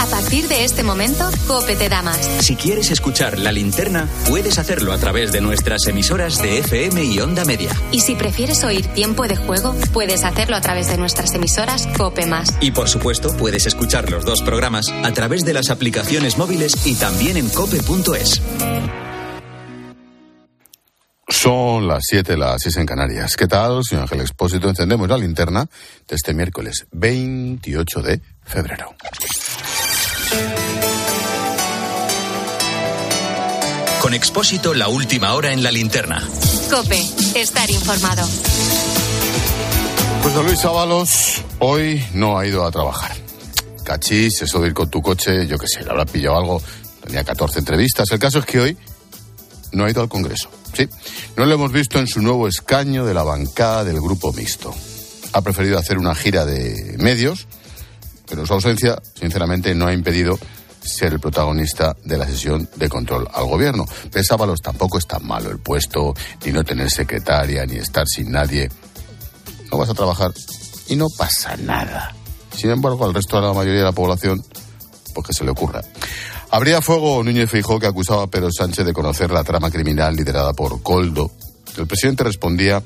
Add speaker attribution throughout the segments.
Speaker 1: A partir de este momento, Cope te da más.
Speaker 2: Si quieres escuchar la linterna, puedes hacerlo a través de nuestras emisoras de FM y Onda Media.
Speaker 1: Y si prefieres oír tiempo de juego, puedes hacerlo a través de nuestras emisoras Cope Más.
Speaker 2: Y por supuesto, puedes escuchar los dos programas a través de las aplicaciones móviles y también en cope.es.
Speaker 3: Son las 7, las 6 en Canarias. ¿Qué tal, señor Ángel Expósito? Encendemos la linterna de este miércoles 28 de febrero.
Speaker 2: Con Expósito, la última hora en la linterna.
Speaker 1: Cope, estar informado.
Speaker 3: Pues don Luis Ábalos hoy no ha ido a trabajar. Cachis, eso de ir con tu coche, yo qué sé, le habrá pillado algo. Tenía 14 entrevistas. El caso es que hoy no ha ido al Congreso. Sí, no lo hemos visto en su nuevo escaño de la bancada del Grupo Mixto. Ha preferido hacer una gira de medios, pero su ausencia, sinceramente, no ha impedido ser el protagonista de la sesión de control al gobierno. Pensábalos, tampoco es tan malo el puesto, ni no tener secretaria, ni estar sin nadie. No vas a trabajar y no pasa nada. Sin embargo, al resto de la mayoría de la población, pues que se le ocurra. Habría fuego Núñez Feijóo que acusaba a Pedro Sánchez de conocer la trama criminal liderada por Coldo. El presidente respondía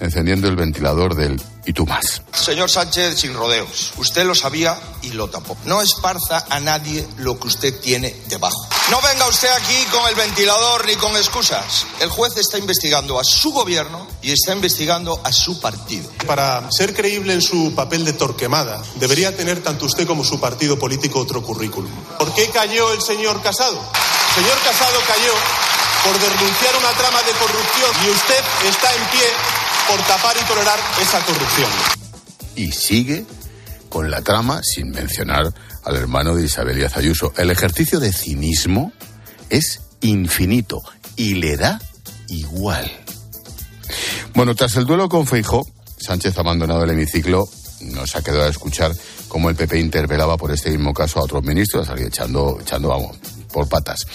Speaker 3: encendiendo el ventilador del y tú más.
Speaker 4: Señor Sánchez, sin rodeos. Usted lo sabía y lo tapó. No esparza a nadie lo que usted tiene debajo. No venga usted aquí con el ventilador ni con excusas. El juez está investigando a su gobierno y está investigando a su partido.
Speaker 5: Para ser creíble en su papel de torquemada, debería tener tanto usted como su partido político otro currículum. ¿Por qué cayó el señor Casado? El señor Casado cayó por denunciar una trama de corrupción y usted está en pie por tapar y tolerar esa corrupción.
Speaker 3: Y sigue con la trama sin mencionar al hermano de Isabel Díaz Ayuso. El ejercicio de cinismo es infinito y le da igual. Bueno, tras el duelo con Feijó, Sánchez ha abandonado el hemiciclo. Nos ha quedado a escuchar cómo el PP interpelaba por este mismo caso a otros ministros, echando, echando, vamos, por patas.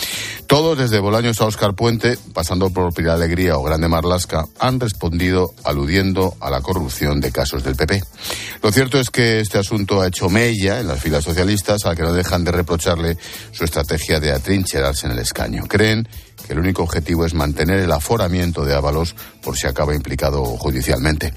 Speaker 3: Todos, desde Bolaños a Oscar Puente, pasando por Pilar Alegría o Grande Marlasca, han respondido aludiendo a la corrupción de casos del PP. Lo cierto es que este asunto ha hecho mella en las filas socialistas, a que no dejan de reprocharle su estrategia de atrincherarse en el escaño. Creen que el único objetivo es mantener el aforamiento de Ábalos por si acaba implicado judicialmente.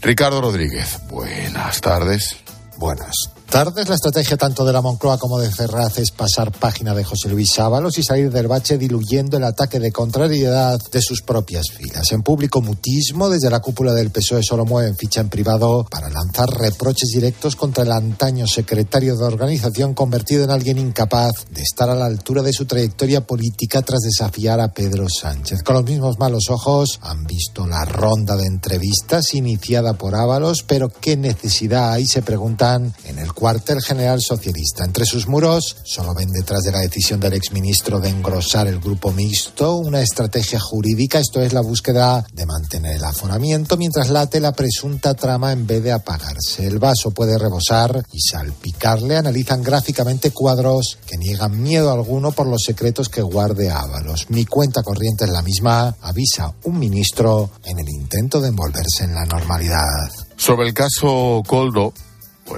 Speaker 3: Ricardo Rodríguez, buenas tardes.
Speaker 6: Buenas tardes. La estrategia tanto de la Moncloa como de Ferraz es pasar página de José Luis Ábalos y salir del bache diluyendo el ataque de contrariedad de sus propias filas. En público mutismo, desde la cúpula del PSOE solo mueven ficha en privado para lanzar reproches directos contra el antaño secretario de organización convertido en alguien incapaz de estar a la altura de su trayectoria política tras desafiar a Pedro Sánchez. Con los mismos malos ojos han visto la ronda de entrevistas iniciada por Ábalos, pero ¿qué necesidad hay? Se preguntan en el cuartel general socialista. Entre sus muros solo ven detrás de la decisión del exministro de engrosar el grupo mixto una estrategia jurídica, esto es la búsqueda de mantener el aforamiento mientras late la presunta trama en vez de apagarse. El vaso puede rebosar y salpicarle. Analizan gráficamente cuadros que niegan miedo alguno por los secretos que guarde Ábalos. Mi cuenta corriente es la misma, avisa un ministro en el intento de envolverse en la normalidad.
Speaker 3: Sobre el caso Coldo,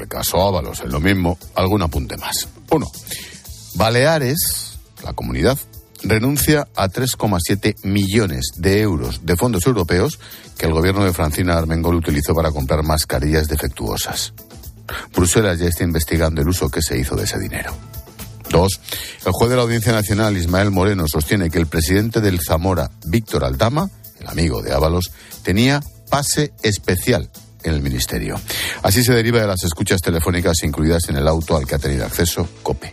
Speaker 3: el caso Ábalos es lo mismo, algún apunte más. Uno, Baleares, la comunidad, renuncia a 3,7 millones de euros de fondos europeos que el gobierno de Francina Armengol utilizó para comprar mascarillas defectuosas. Bruselas ya está investigando el uso que se hizo de ese dinero. Dos, el juez de la Audiencia Nacional, Ismael Moreno, sostiene que el presidente del Zamora, Víctor Aldama, el amigo de Ábalos, tenía pase especial en el Ministerio. Así se deriva de las escuchas telefónicas incluidas en el auto al que ha tenido acceso COPE.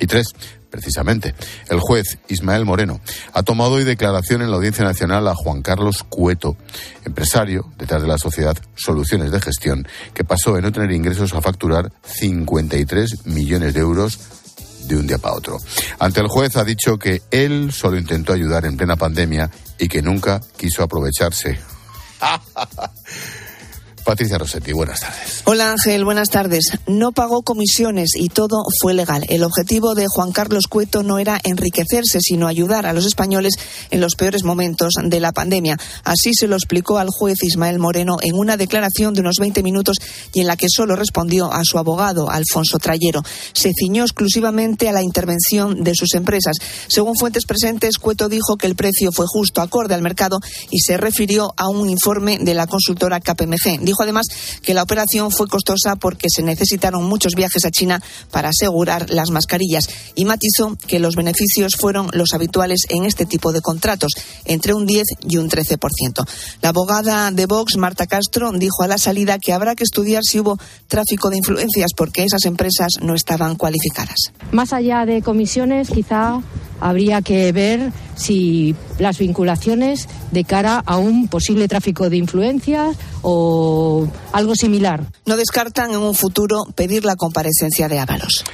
Speaker 3: Y tres, precisamente, el juez Ismael Moreno ha tomado hoy declaración en la Audiencia Nacional a Juan Carlos Cueto, empresario detrás de la sociedad Soluciones de Gestión, que pasó de no tener ingresos a facturar 53 millones de euros de un día para otro. Ante el juez ha dicho que él solo intentó ayudar en plena pandemia y que nunca quiso aprovecharse Patricia Rossetti, buenas tardes.
Speaker 7: Hola Ángel, buenas tardes. No pagó comisiones y todo fue legal. El objetivo de Juan Carlos Cueto no era enriquecerse, sino ayudar a los españoles en los peores momentos de la pandemia. Así se lo explicó al juez Ismael Moreno en una declaración de unos 20 minutos y en la que solo respondió a su abogado, Alfonso Trayero. Se ciñó exclusivamente a la intervención de sus empresas. Según fuentes presentes, Cueto dijo que el precio fue justo, acorde al mercado y se refirió a un informe de la consultora KPMG Dijo además que la operación fue costosa porque se necesitaron muchos viajes a China para asegurar las mascarillas y matizó que los beneficios fueron los habituales en este tipo de contratos, entre un 10 y un 13%. La abogada de Vox, Marta Castro, dijo a la salida que habrá que estudiar si hubo tráfico de influencias porque esas empresas no estaban cualificadas.
Speaker 8: Más allá de comisiones, quizá habría que ver si las vinculaciones de cara a un posible tráfico de influencias o algo similar.
Speaker 7: No descartan en un futuro pedir la comparecencia de Ábalos.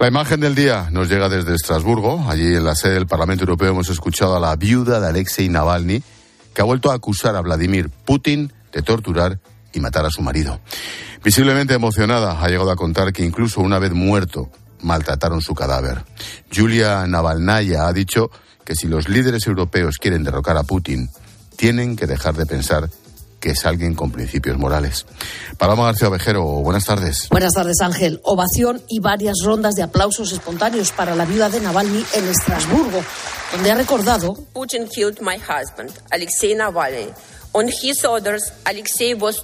Speaker 3: La imagen del día nos llega desde Estrasburgo. Allí en la sede del Parlamento Europeo hemos escuchado a la viuda de Alexei Navalny, que ha vuelto a acusar a Vladimir Putin de torturar y matar a su marido. Visiblemente emocionada, ha llegado a contar que incluso una vez muerto, maltrataron su cadáver. Julia Navalnaya ha dicho que si los líderes europeos quieren derrocar a Putin, tienen que dejar de pensar que es alguien con principios morales. Paloma García Ovejero, buenas tardes.
Speaker 9: Buenas tardes, Ángel. Ovación y varias rondas de aplausos espontáneos para la viuda de Navalny en Estrasburgo, donde ha recordado.
Speaker 10: Putin killed my husband, Alexei Navalny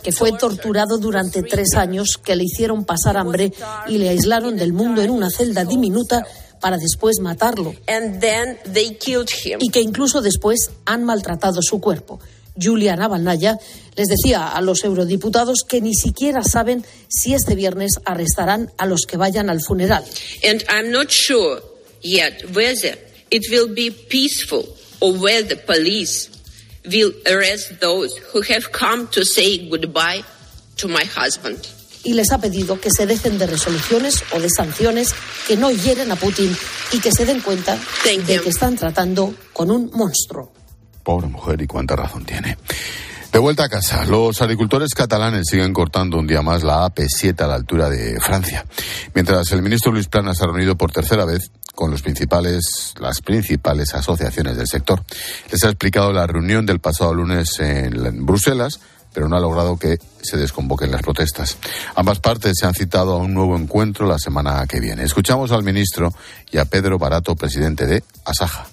Speaker 9: que fue torturado durante tres años, que le hicieron pasar hambre y le aislaron del mundo en una celda diminuta para después matarlo. Y que incluso después han maltratado su cuerpo. Julia Navalnaya les decía a los eurodiputados que ni siquiera saben si este viernes arrestarán a los que vayan al funeral.
Speaker 10: And I'm not sure yet whether it will be peaceful or whether police will arrest those who have come to say goodbye to my husband.
Speaker 9: Y les ha pedido que se dejen de resoluciones o de sanciones que no hieren a Putin y que se den cuenta de que están tratando con un monstruo.
Speaker 3: Pobre mujer, y cuánta razón tiene. De vuelta a casa, los agricultores catalanes siguen cortando un día más la AP7 a la altura de Francia. Mientras el ministro Luis Plana se ha reunido por tercera vez con los principales, las principales asociaciones del sector. Les ha explicado la reunión del pasado lunes en Bruselas, pero no ha logrado que se desconvoquen las protestas. Ambas partes se han citado a un nuevo encuentro la semana que viene. Escuchamos al ministro y a Pedro Barato, presidente de Asaja.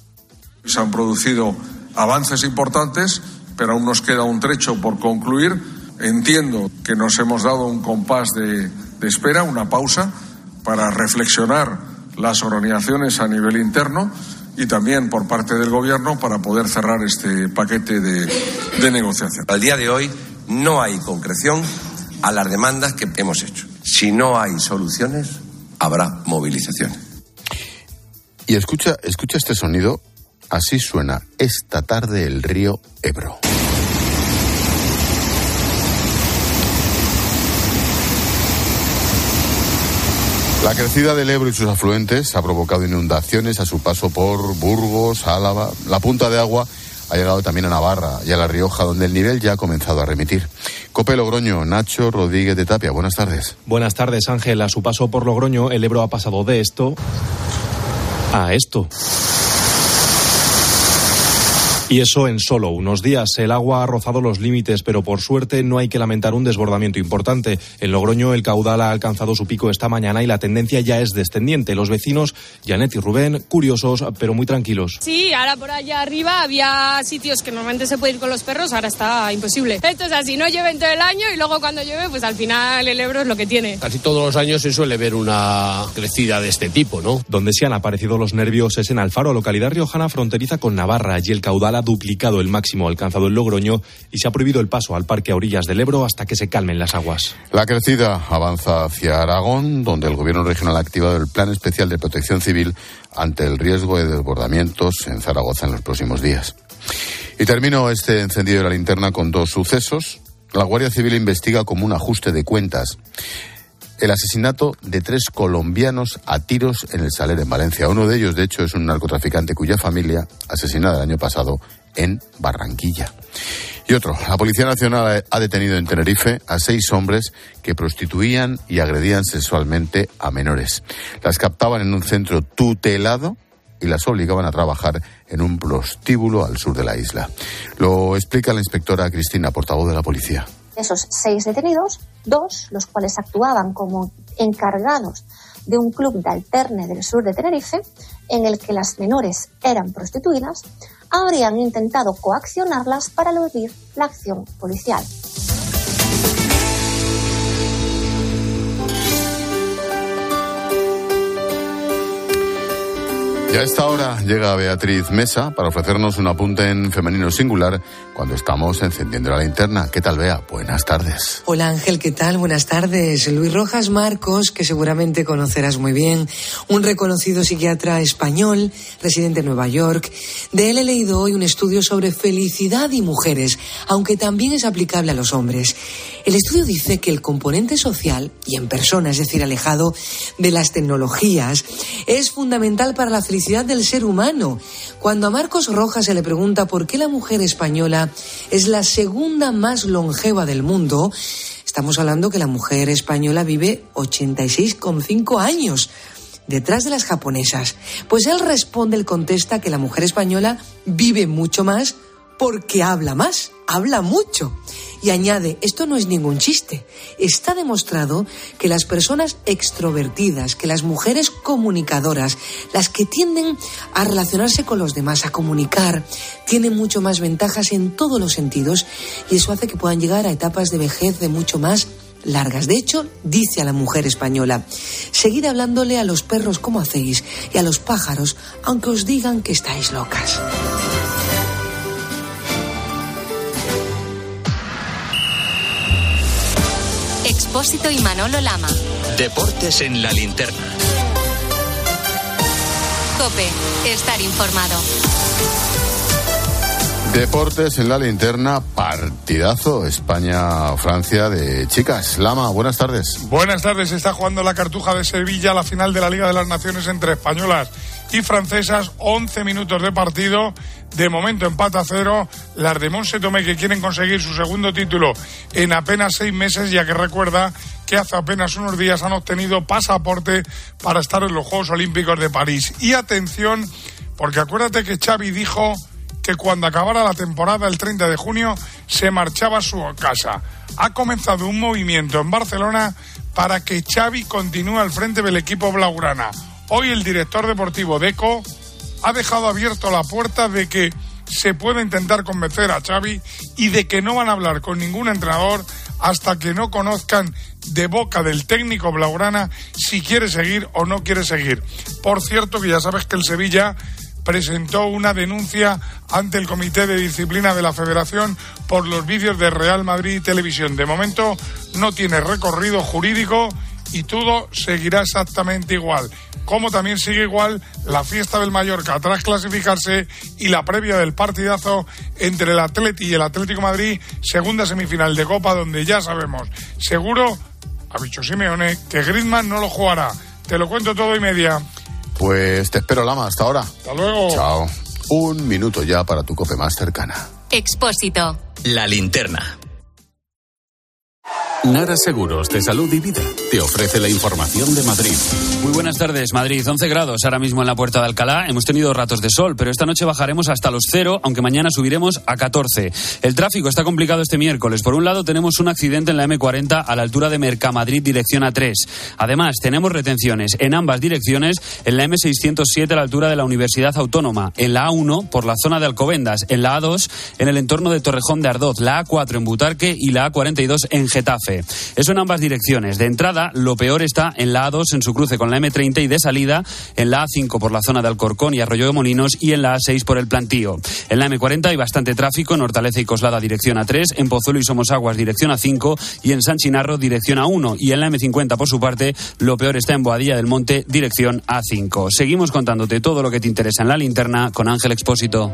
Speaker 11: Se han producido avances importantes, pero aún nos queda un trecho por concluir. Entiendo que nos hemos dado un compás de, de espera, una pausa, para reflexionar las organizaciones a nivel interno y también por parte del Gobierno para poder cerrar este paquete de, de negociación.
Speaker 12: Al día de hoy no hay concreción a las demandas que hemos hecho. Si no hay soluciones, habrá movilizaciones.
Speaker 3: Y escucha, escucha este sonido. Así suena esta tarde el río Ebro. La crecida del Ebro y sus afluentes ha provocado inundaciones a su paso por Burgos, Álava. La punta de agua ha llegado también a Navarra y a La Rioja, donde el nivel ya ha comenzado a remitir. Cope Logroño, Nacho Rodríguez de Tapia, buenas tardes.
Speaker 13: Buenas tardes, Ángel. A su paso por Logroño, el Ebro ha pasado de esto a esto. Y eso en solo unos días. El agua ha rozado los límites, pero por suerte no hay que lamentar un desbordamiento importante. En Logroño el caudal ha alcanzado su pico esta mañana y la tendencia ya es descendiente. Los vecinos, Janet y Rubén, curiosos, pero muy tranquilos.
Speaker 14: Sí, ahora por allá arriba había sitios que normalmente se puede ir con los perros, ahora está imposible. Esto es así, no llueve en todo el año y luego cuando llueve, pues al final el Ebro es lo que tiene.
Speaker 15: Casi todos los años se suele ver una crecida de este tipo, ¿no?
Speaker 13: Donde se han aparecido los nervios es en Alfaro, localidad riojana fronteriza con Navarra. y el caudal ha duplicado el máximo alcanzado en Logroño y se ha prohibido el paso al parque a orillas del Ebro hasta que se calmen las aguas.
Speaker 3: La crecida avanza hacia Aragón, donde el gobierno regional ha activado el plan especial de protección civil ante el riesgo de desbordamientos en Zaragoza en los próximos días. Y termino este encendido de la linterna con dos sucesos. La Guardia Civil investiga como un ajuste de cuentas el asesinato de tres colombianos a tiros en el Saler en Valencia. Uno de ellos, de hecho, es un narcotraficante cuya familia, asesinada el año pasado en Barranquilla. Y otro, la Policía Nacional ha detenido en Tenerife a seis hombres que prostituían y agredían sexualmente a menores. Las captaban en un centro tutelado y las obligaban a trabajar en un prostíbulo al sur de la isla. Lo explica la inspectora Cristina, portavoz de la policía.
Speaker 16: Esos seis detenidos, dos, los cuales actuaban como encargados de un club de alterne del sur de Tenerife, en el que las menores eran prostituidas, habrían intentado coaccionarlas para eludir la acción policial.
Speaker 3: Y a esta hora llega Beatriz Mesa para ofrecernos un apunte en femenino singular cuando estamos encendiendo la linterna. ¿Qué tal, Bea? Buenas tardes.
Speaker 17: Hola Ángel, ¿qué tal? Buenas tardes. Luis Rojas Marcos, que seguramente conocerás muy bien, un reconocido psiquiatra español, residente en Nueva York. De él he leído hoy un estudio sobre felicidad y mujeres, aunque también es aplicable a los hombres. El estudio dice que el componente social y en persona, es decir, alejado de las tecnologías, es fundamental para la felicidad del ser humano. Cuando a Marcos Rojas se le pregunta por qué la mujer española es la segunda más longeva del mundo, estamos hablando que la mujer española vive 86,5 años detrás de las japonesas. Pues él responde, él contesta que la mujer española vive mucho más porque habla más, habla mucho. Y añade, esto no es ningún chiste. Está demostrado que las personas extrovertidas, que las mujeres comunicadoras, las que tienden a relacionarse con los demás, a comunicar, tienen mucho más ventajas en todos los sentidos y eso hace que puedan llegar a etapas de vejez de mucho más largas. De hecho, dice a la mujer española, seguid hablándole a los perros como hacéis y a los pájaros, aunque os digan que estáis locas.
Speaker 1: Expósito y Manolo Lama.
Speaker 2: Deportes en la linterna.
Speaker 1: Cope, estar informado.
Speaker 3: Deportes en la linterna, partidazo España-Francia de chicas. Lama, buenas tardes.
Speaker 18: Buenas tardes, está jugando la Cartuja de Sevilla la final de la Liga de las Naciones entre españolas y francesas. 11 minutos de partido. De momento empata cero. Las de Monse Tomé que quieren conseguir su segundo título en apenas seis meses, ya que recuerda que hace apenas unos días han obtenido pasaporte para estar en los Juegos Olímpicos de París. Y atención, porque acuérdate que Xavi dijo que cuando acabara la temporada el 30 de junio se marchaba a su casa. Ha comenzado un movimiento en Barcelona para que Xavi continúe al frente del equipo blaugrana. Hoy el director deportivo Deco ha dejado abierto la puerta de que se puede intentar convencer a Xavi y de que no van a hablar con ningún entrenador hasta que no conozcan de boca del técnico blaugrana si quiere seguir o no quiere seguir. Por cierto que ya sabes que el Sevilla presentó una denuncia ante el Comité de Disciplina de la Federación por los vídeos de Real Madrid Televisión. De momento no tiene recorrido jurídico y todo seguirá exactamente igual. Como también sigue igual la fiesta del Mallorca tras clasificarse y la previa del partidazo entre el Atleti y el Atlético Madrid, segunda semifinal de Copa, donde ya sabemos, seguro, ha dicho Simeone, que Griezmann no lo jugará. Te lo cuento todo y media.
Speaker 3: Pues te espero, Lama, hasta ahora.
Speaker 18: Hasta luego.
Speaker 3: Chao. Un minuto ya para tu cope más cercana.
Speaker 1: Expósito.
Speaker 2: La linterna.
Speaker 19: Nara Seguros de Salud y Vida te ofrece la información de Madrid.
Speaker 20: Muy buenas tardes, Madrid. 11 grados ahora mismo en la puerta de Alcalá. Hemos tenido ratos de sol, pero esta noche bajaremos hasta los cero, aunque mañana subiremos a 14. El tráfico está complicado este miércoles. Por un lado, tenemos un accidente en la M40 a la altura de Mercamadrid, dirección A3. Además, tenemos retenciones en ambas direcciones en la M607 a la altura de la Universidad Autónoma, en la A1 por la zona de Alcobendas, en la A2 en el entorno de Torrejón de Ardoz, la A4 en Butarque y la A42 en Getafe. Eso en ambas direcciones. De entrada, lo peor está en la A2 en su cruce con la M30 y de salida en la A5 por la zona de Alcorcón y Arroyo de Molinos y en la A6 por el Plantío. En la M40 hay bastante tráfico en Hortaleza y Coslada dirección A3, en Pozuelo y Somosaguas dirección A5 y en San Chinarro dirección A1 y en la M50 por su parte lo peor está en Boadilla del Monte dirección A5. Seguimos contándote todo lo que te interesa en la linterna con Ángel Expósito.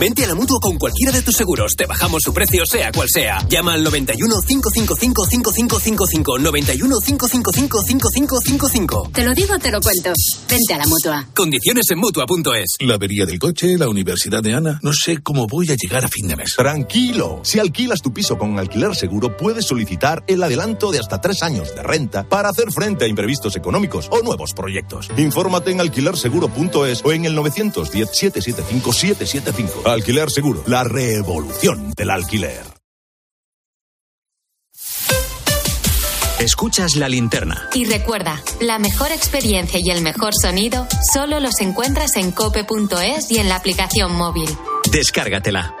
Speaker 21: Vente a la mutua con cualquiera de tus seguros. Te bajamos su precio, sea cual sea. Llama al 91 555 5555. 91 555 5555.
Speaker 22: Te lo digo, te lo cuento. Vente a la mutua.
Speaker 21: Condiciones en mutua.es.
Speaker 23: La avería del coche, la universidad de Ana. No sé cómo voy a llegar a fin de mes.
Speaker 24: Tranquilo. Si alquilas tu piso con alquiler seguro, puedes solicitar el adelanto de hasta tres años de renta para hacer frente a imprevistos económicos o nuevos proyectos. Infórmate en alquilerseguro.es o en el 910 775 775. Alquiler Seguro, la revolución del alquiler.
Speaker 2: Escuchas la linterna.
Speaker 1: Y recuerda, la mejor experiencia y el mejor sonido solo los encuentras en cope.es y en la aplicación móvil.
Speaker 2: Descárgatela.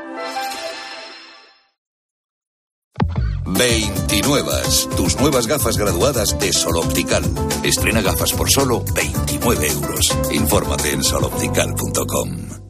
Speaker 25: 29. Tus nuevas gafas graduadas de Sol Optical. Estrena gafas por solo 29 euros. Infórmate en soloptical.com.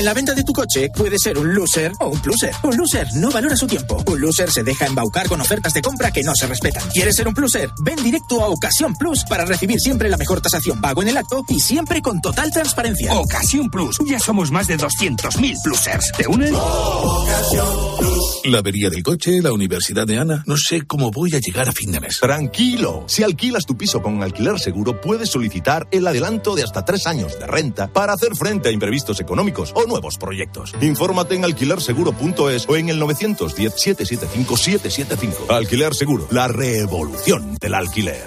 Speaker 26: En la venta de tu coche puede ser un loser o un pluser. Un loser no valora su tiempo. Un loser se deja embaucar con ofertas de compra que no se respetan. ¿Quieres ser un pluser? Ven directo a Ocasión Plus para recibir siempre la mejor tasación pago en el acto y siempre con total transparencia.
Speaker 27: Ocasión Plus. Ya somos más de 200.000 plusers. ¿Te unen?
Speaker 23: La avería del coche, la universidad de Ana. No sé cómo voy a llegar a fin de mes.
Speaker 24: Tranquilo. Si alquilas tu piso con alquiler seguro, puedes solicitar el adelanto de hasta tres años de renta para hacer frente a imprevistos económicos o nuevos proyectos. Infórmate en alquilerseguro.es o en el 910 775 775. Alquiler Seguro, la revolución del alquiler.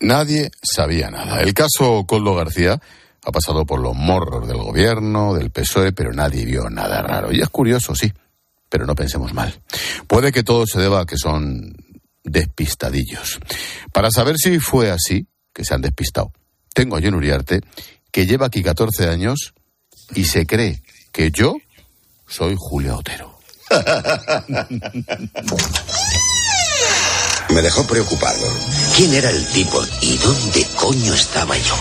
Speaker 3: Nadie sabía nada. El caso Coldo García ha pasado por los morros del gobierno, del PSOE, pero nadie vio nada raro. Y es curioso, sí, pero no pensemos mal. Puede que todo se deba a que son despistadillos. Para saber si fue así, que se han despistado, tengo a John Uriarte, que lleva aquí 14 años y se cree que yo soy Julia Otero.
Speaker 28: Me dejó preocupado. ¿Quién era el tipo y dónde coño estaba yo?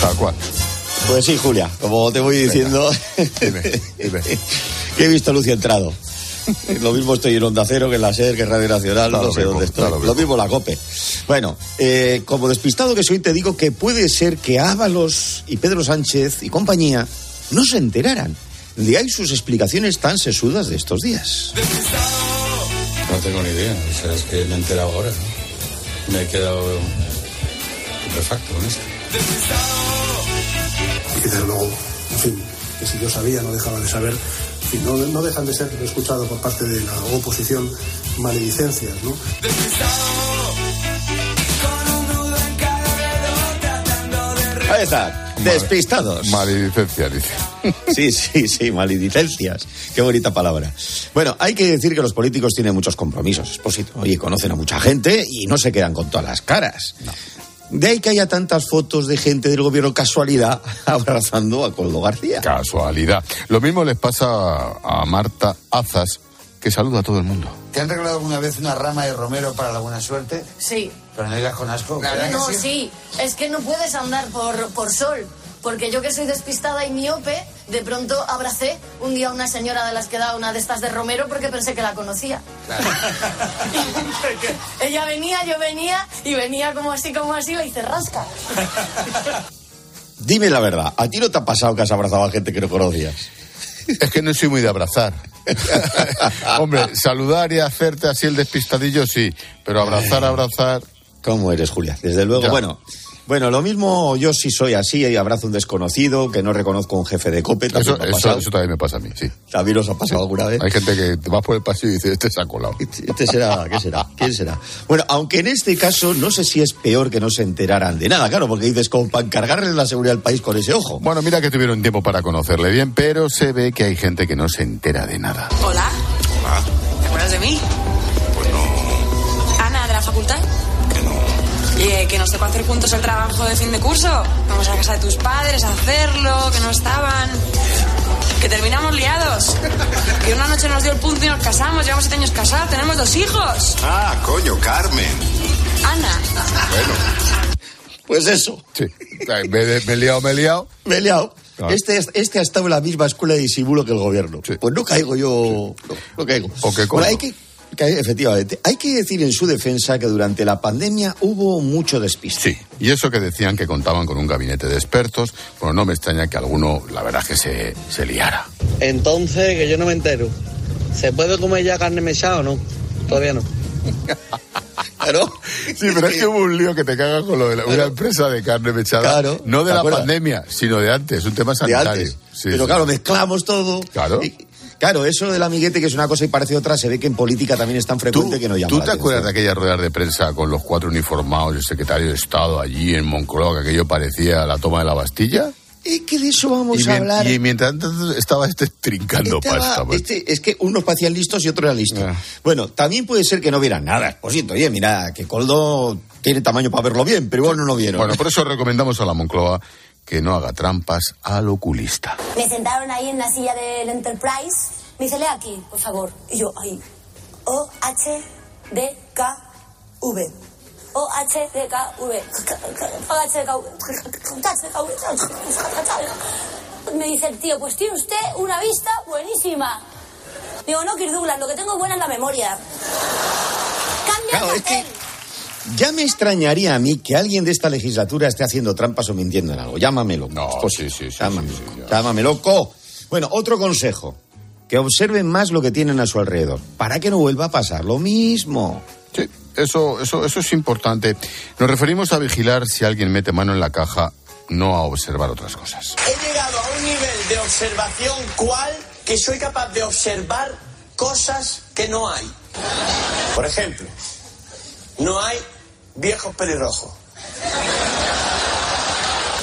Speaker 3: Tal cual.
Speaker 29: Pues sí, Julia, como te voy diciendo, que he visto a Lucio entrado. Lo mismo estoy en Onda Cero que en la SER, que en Radio Nacional, no sé
Speaker 3: mismo,
Speaker 29: dónde estoy.
Speaker 3: lo mismo.
Speaker 29: la COPE. Bueno, eh, como despistado que soy, te digo que puede ser que Ábalos y Pedro Sánchez y compañía no se enteraran. De ahí sus explicaciones tan sesudas de estos días.
Speaker 30: No tengo ni idea, o sea, es que me he enterado ahora, ¿no? Me he quedado estupefacto con esto.
Speaker 31: Y desde luego, en fin, que si yo sabía, no dejaba de saber. En fin, no, no dejan de ser, escuchado por parte de la oposición, maledicencias, ¿no?
Speaker 29: Ahí está, despistados.
Speaker 3: Maledicencia, dice.
Speaker 29: Sí, sí, sí, maledicencias. Qué bonita palabra. Bueno, hay que decir que los políticos tienen muchos compromisos, Expósito. Oye, conocen a mucha gente y no se quedan con todas las caras. De ahí que haya tantas fotos de gente del gobierno casualidad abrazando a Coldo García.
Speaker 3: Casualidad. Lo mismo les pasa a Marta Azas, que saluda a todo el mundo.
Speaker 32: ¿Te han regalado alguna vez una rama de romero para la buena suerte?
Speaker 33: Sí.
Speaker 32: Pero no digas con asco. ¿verdad que
Speaker 33: No,
Speaker 32: sí?
Speaker 33: sí. Es que no puedes andar por, por sol. Porque yo que soy despistada y miope, de pronto abracé un día a una señora de las que da una de estas de Romero porque pensé que la conocía. Ella venía, yo venía y venía como así, como así, le hice rasca.
Speaker 29: Dime la verdad, ¿a ti no te ha pasado que has abrazado a gente que no conocías?
Speaker 3: Es que no soy muy de abrazar. Hombre, saludar y hacerte así el despistadillo, sí. Pero abrazar, abrazar.
Speaker 29: ¿Cómo eres, Julia? Desde luego,
Speaker 3: Ya.
Speaker 29: bueno, Bueno, lo mismo yo si soy así y abrazo a un desconocido, que no reconozco a un jefe de COPE.
Speaker 3: Eso,
Speaker 29: me ha
Speaker 3: eso,
Speaker 29: pasado.
Speaker 3: eso también me pasa a mí, sí.
Speaker 29: También os ha pasado alguna vez.
Speaker 3: Hay gente que te vas por el pasillo y dice, este se ha colado.
Speaker 29: Este será, ¿qué será? ¿Quién será? Bueno, aunque en este caso no sé si es peor que no se enteraran de nada, claro, porque dices, como para encargarle la seguridad del país con ese ojo.
Speaker 3: Bueno, mira que tuvieron tiempo para conocerle bien, pero se ve que hay gente que no se entera de nada.
Speaker 34: Hola. ¿Te acuerdas de mí?
Speaker 30: Pues no,
Speaker 34: Ana, de la facultad.
Speaker 30: Que no.
Speaker 34: Y eh, que nos tocó hacer juntos el trabajo de fin de curso. Vamos a casa de tus padres a hacerlo, que no estaban. Que terminamos liados. Que una noche nos dio el punto y nos casamos. Llevamos siete años casados, tenemos dos hijos.
Speaker 30: Ah, coño, Carmen.
Speaker 34: Ana.
Speaker 29: Pues eso.
Speaker 3: Sí. Me, me he liado, me he liado.
Speaker 29: Me he liado.
Speaker 3: Claro.
Speaker 29: Este, este ha estado en la misma escuela de disimulo que el gobierno. Pues no caigo yo. No, no caigo.
Speaker 3: O que
Speaker 29: Bueno, hay que- efectivamente. Hay que decir en su defensa que durante la pandemia hubo mucho despiste.
Speaker 3: Sí, y eso que decían que contaban con un gabinete de expertos, bueno, no me extraña que alguno, la verdad, que se, se liara.
Speaker 35: Entonces, que yo no me entero. ¿Se puede comer ya carne mechada o no? Todavía no.
Speaker 29: Claro.
Speaker 3: Sí, pero es que hubo un lío que te cagas con lo de la- una empresa de carne mechada.
Speaker 29: Claro.
Speaker 3: No de
Speaker 29: ¿Te
Speaker 3: la
Speaker 29: acuerdas?
Speaker 3: pandemia, sino de antes, un tema
Speaker 29: de
Speaker 3: sanitario.
Speaker 29: antes.
Speaker 3: Sí,
Speaker 29: Pero
Speaker 3: sí.
Speaker 29: claro, mezclamos todo.
Speaker 3: Claro.
Speaker 29: Y- claro, eso del amiguete, que es una cosa y parece otra, se ve que en política también es tan frecuente que no llama
Speaker 3: ¿Tú te acuerdas de aquellas ruedas de prensa con los cuatro uniformados el secretario de Estado allí en Moncloa, que aquello parecía la toma de la Bastilla?
Speaker 29: Es que de eso vamos
Speaker 3: y,
Speaker 29: a hablar.
Speaker 3: y mientras tanto estaba este trincando
Speaker 29: Estaba-
Speaker 3: pasta. pues.
Speaker 29: este- es que unos parecían listos y otros eran listos.
Speaker 3: Ah.
Speaker 29: Bueno, también puede ser que no vieran nada. Esposito, oye, mira, que Coldo tiene tamaño para verlo bien, pero igual no lo vieron.
Speaker 3: Bueno, por eso recomendamos a la Moncloa que no haga trampas al oculista.
Speaker 33: Me sentaron ahí en la silla del Enterprise. Me dice, lee aquí, por favor. Y yo, ahí. O-H-D-K-V. O-H-D-K-V. O-H-D-K-V. Me dice el tío, pues tiene usted una vista buenísima. Digo, no, Kirk Douglas, lo que tengo buena es la memoria. Cambia el papel.
Speaker 29: Ya me extrañaría a mí que alguien de esta legislatura esté haciendo trampas o mintiendo en algo. Llámamelo.
Speaker 3: No,
Speaker 29: Esposito.
Speaker 3: sí, sí, sí,
Speaker 29: Llámame,
Speaker 3: sí, sí, ya.
Speaker 29: llámame loco. Bueno, otro consejo. Que observen más lo que tienen a su alrededor. Para que no vuelva a pasar lo mismo.
Speaker 3: Sí, eso, eso, eso es importante. Nos referimos a vigilar si alguien mete mano en la caja, no a observar otras cosas.
Speaker 36: He llegado a un nivel de observación cual que soy capaz de observar cosas que no hay. Por ejemplo, no hay viejos pelirrojos.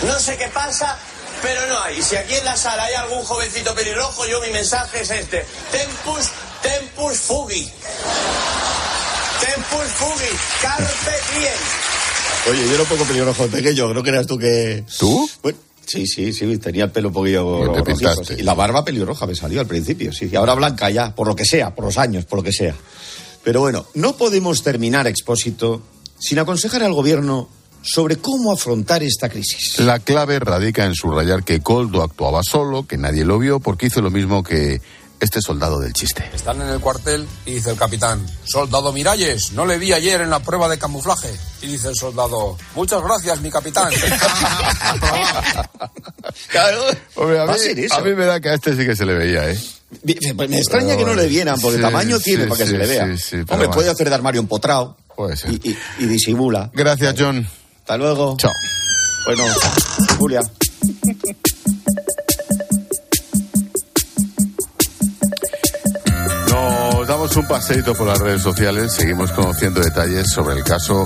Speaker 36: No sé qué pasa, pero no hay. Y si aquí en la sala hay algún jovencito pelirrojo, yo mi mensaje es este. Tempus, tempus fugi. Tempus fugi. Carpe diem.
Speaker 29: Oye, yo no pongo pelirrojo pequeño, no creas tú que.
Speaker 3: ¿Tú?
Speaker 29: Bueno, sí, sí, sí, tenía el pelo un poquillo
Speaker 3: te
Speaker 29: rojizo,
Speaker 3: pintaste.
Speaker 29: sí. Y la barba pelirroja me salió al principio, sí. Y ahora blanca ya, por lo que sea, por los años, por lo que sea. Pero bueno, no podemos terminar, Expósito, sin aconsejar al gobierno sobre cómo afrontar esta crisis.
Speaker 3: La clave radica en subrayar que Coldo actuaba solo, que nadie lo vio, porque hizo lo mismo que este soldado del chiste.
Speaker 37: Están en el cuartel y dice el capitán, soldado Miralles, no le vi ayer en la prueba de camuflaje. Y dice el soldado, muchas gracias, mi capitán.
Speaker 29: Claro,
Speaker 3: Hombre, a, mí,
Speaker 29: a
Speaker 3: a mí me da que a este sí que se le veía, ¿eh?
Speaker 29: Pues me extraña que no le vieran, porque
Speaker 3: Sí,
Speaker 29: tamaño tiene
Speaker 3: sí,
Speaker 29: para que
Speaker 3: sí,
Speaker 29: se le vea.
Speaker 3: sí, sí, pero
Speaker 29: Hombre, puede hacer de armario empotrado
Speaker 3: Puede ser.
Speaker 29: y, y- y disimula.
Speaker 3: Gracias, John.
Speaker 29: Hasta luego.
Speaker 3: Chao.
Speaker 29: Bueno, Julia.
Speaker 3: Damos un paseito por las redes sociales, seguimos conociendo detalles sobre el caso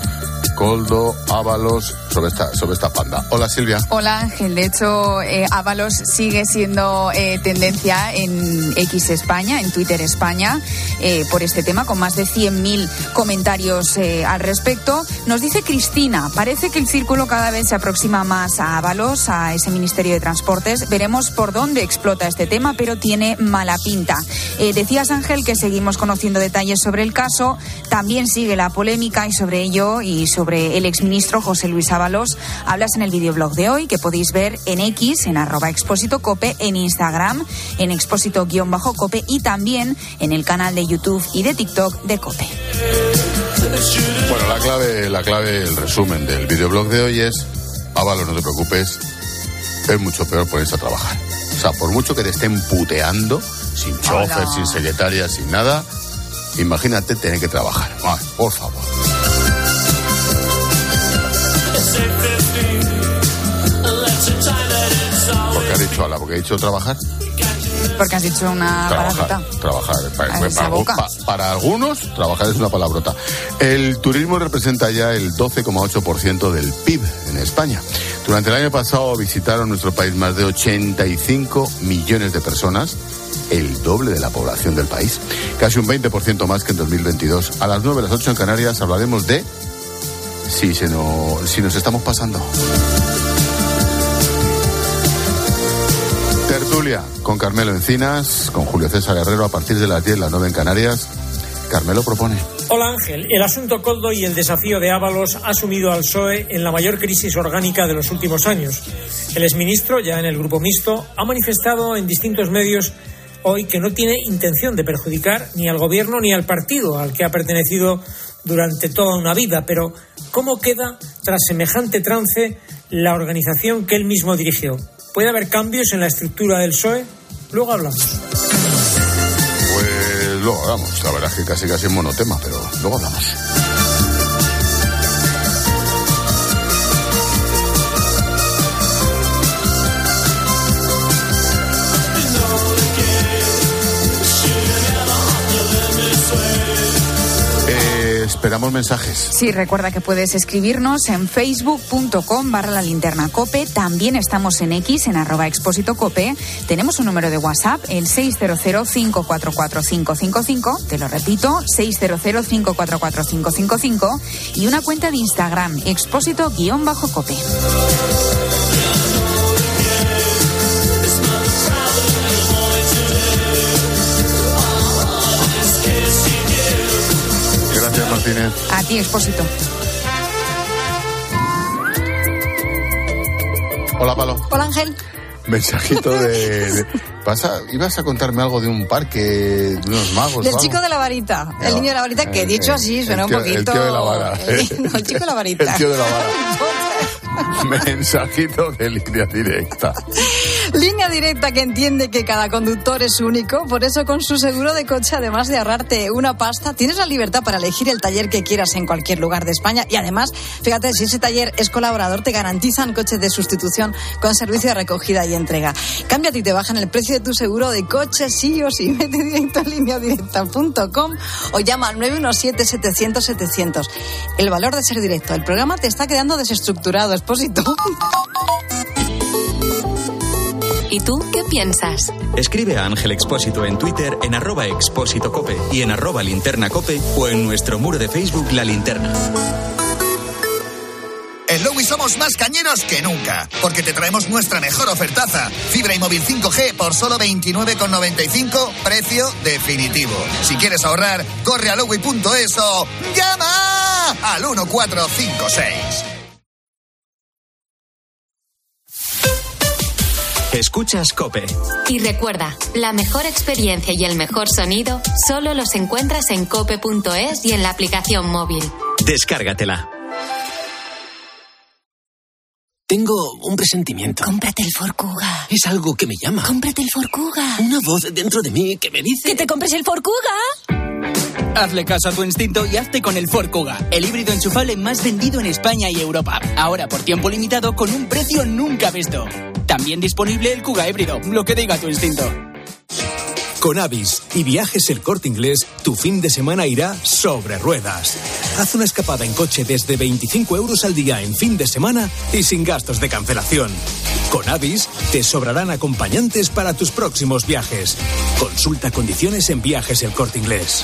Speaker 3: Coldo Ábalos sobre esta, sobre esta panda. Hola Silvia.
Speaker 38: Hola Ángel, de hecho eh, Ábalos sigue siendo eh, tendencia en X España, en Twitter España, eh, por este tema, con más de 100.000 comentarios eh, al respecto. Nos dice Cristina, parece que el círculo cada vez se aproxima más a Ábalos, a ese Ministerio de Transportes. Veremos por dónde explota este tema, pero tiene mala pinta. Eh, decías Ángel que seguimos conociendo detalles sobre el caso, también sigue la polémica y sobre ello y sobre el exministro José Luis Ábalos hablas en el videoblog de hoy que podéis ver en X, en arroba expósito cope, en Instagram, en expósito-cope y también en el canal de YouTube y de TikTok de Cope.
Speaker 3: Bueno, la clave, la clave, el resumen del videoblog de hoy es, Ábalos, no te preocupes, es mucho peor ponerse a trabajar. O sea, por mucho que te estén puteando, sin oh, chofer,
Speaker 38: Hola.
Speaker 3: sin secretaria, sin nada. Imagínate tener que trabajar. Ay, por favor.
Speaker 39: ¿Por qué has dicho
Speaker 3: ala? ¿Por qué has dicho trabajar?
Speaker 38: Porque has dicho una
Speaker 3: trabajar,
Speaker 38: palabrota.
Speaker 3: Trabajar. Para, para, para, para, algunos, trabajar es una palabrota. El turismo representa ya el 12,8% del PIB en España. Durante el año pasado visitaron nuestro país más de 85 millones de personas el doble de la población del país. Casi un 20% más que en 2022. A las 9, las 8 en Canarias hablaremos de si, se nos, estamos pasando. Tertulia con Carmelo Encinas, con Julio César Herrero a partir de las 10, las 9 en Canarias. Carmelo propone.
Speaker 40: Hola Ángel, el asunto Coldo y el desafío de Ábalos ha sumido al PSOE en la mayor crisis orgánica de los últimos años. El exministro, ya en el grupo mixto, ha manifestado en distintos medios hoy que no tiene intención de perjudicar ni al gobierno ni al partido al que ha pertenecido durante toda una vida. Pero, ¿cómo queda, tras semejante trance, la organización que él mismo dirigió? ¿Puede haber cambios en la estructura del PSOE? Luego hablamos.
Speaker 3: Pues luego hablamos. La verdad es que casi casi es monotema, pero luego hablamos. Esperamos mensajes.
Speaker 38: Sí, recuerda que puedes escribirnos en facebook.com barra la linterna cope. También estamos en X, en arroba expósito cope. Tenemos un número de WhatsApp, el 600-544-555. Te lo repito, 600-544-555. Y una cuenta de Instagram, expósito-cope. A ti, expósito.
Speaker 3: Hola, Palo.
Speaker 33: Hola Ángel.
Speaker 3: Mensajito de... de- vas a- ibas a contarme algo de un parque, de unos magos.
Speaker 33: Del
Speaker 3: o algo?
Speaker 33: chico de la varita. El niño de la varita, que
Speaker 3: Eh,
Speaker 33: dicho así suena
Speaker 3: tío-
Speaker 33: un poquito.
Speaker 3: El tío de la vara.
Speaker 33: Eh, no, el chico de la varita.
Speaker 3: El tío de la vara. Mensajito de línea directa.
Speaker 33: Línea directa que entiende que cada conductor es único, por eso con su seguro de coche, además de ahorrarte una pasta, tienes la libertad para elegir el taller que quieras en cualquier lugar de España y además, fíjate, si ese taller es colaborador, te garantizan coches de sustitución con servicio de recogida y entrega. Cámbiate y te bajan el precio de tu seguro de coche sí o sí. Vete directo a lineadirecta.com o llama al 917-700-700. El valor de ser directo. El programa te está quedando desestructurado, expósito.
Speaker 1: ¿Y tú qué piensas?
Speaker 2: Escribe a Ángel Expósito en Twitter en arroba expósito cope y en arroba linterna cope o en nuestro muro de Facebook La Linterna.
Speaker 39: En Lowy somos más cañeros que nunca, porque te traemos nuestra mejor ofertaza. Fibra y móvil 5G por solo 29,95, precio definitivo. Si quieres ahorrar, corre a lowy.es o llama al 1456.
Speaker 2: Escuchas Cope.
Speaker 1: Y recuerda, la mejor experiencia y el mejor sonido solo los encuentras en cope.es y en la aplicación móvil.
Speaker 2: Descárgatela.
Speaker 41: Tengo un presentimiento.
Speaker 33: Cómprate el Forcuga.
Speaker 41: Es algo que me llama.
Speaker 33: Cómprate el Forcuga.
Speaker 41: Una voz dentro de mí que me dice...
Speaker 33: ¡Que te compres el Forcuga!
Speaker 42: Hazle caso a tu instinto y hazte con el Ford Kuga, el híbrido enchufable más vendido en España y Europa. Ahora por tiempo limitado con un precio nunca visto. También disponible el Kuga híbrido, lo que diga tu instinto.
Speaker 43: Con Avis y Viajes El Corte Inglés, tu fin de semana irá sobre ruedas. Haz una escapada en coche desde 25 euros al día en fin de semana y sin gastos de cancelación. Con Avis te sobrarán acompañantes para tus próximos viajes. Consulta condiciones en Viajes El Corte Inglés.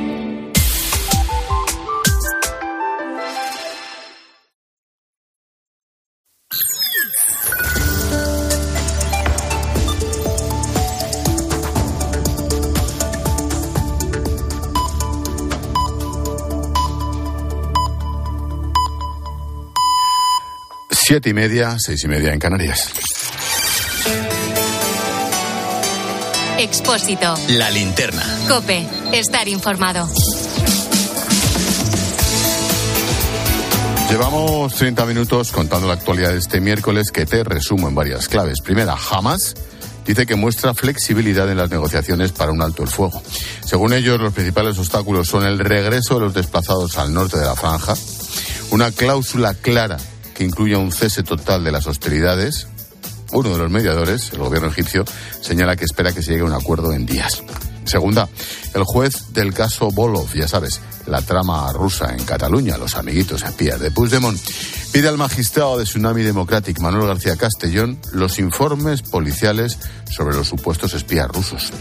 Speaker 3: Siete y media, seis y media en Canarias.
Speaker 1: Expósito.
Speaker 2: La linterna.
Speaker 1: Cope, estar informado.
Speaker 3: Llevamos 30 minutos contando la actualidad de este miércoles que te resumo en varias claves. Primera, Hamas dice que muestra flexibilidad en las negociaciones para un alto el fuego. Según ellos, los principales obstáculos son el regreso de los desplazados al norte de la franja, una cláusula clara que incluya un cese total de las hostilidades. Uno de los mediadores, el gobierno egipcio, señala que espera que se llegue a un acuerdo en días. Segunda, el juez del caso Bolov, ya sabes, la trama rusa en Cataluña, los amiguitos espías de Puigdemont, pide al magistrado de Tsunami Democratic, Manuel García Castellón, los informes policiales sobre los supuestos espías rusos.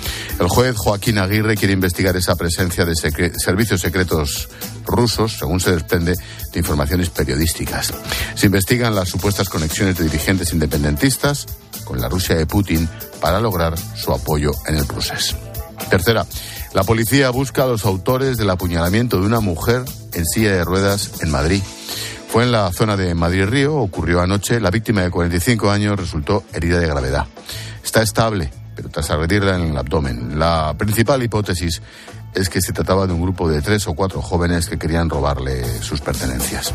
Speaker 3: El juez Joaquín Aguirre quiere investigar esa presencia de secre- servicios secretos rusos, según se desprende de informaciones periodísticas. Se investigan las supuestas conexiones de dirigentes independentistas con la Rusia de Putin para lograr su apoyo en el proceso. Tercera, la policía busca a los autores del apuñalamiento de una mujer en silla de ruedas en Madrid. Fue en la zona de Madrid Río, ocurrió anoche. La víctima de 45 años resultó herida de gravedad. Está estable, pero tras agredirla en el abdomen. La principal hipótesis es que se trataba de un grupo de tres o cuatro jóvenes que querían robarle sus pertenencias.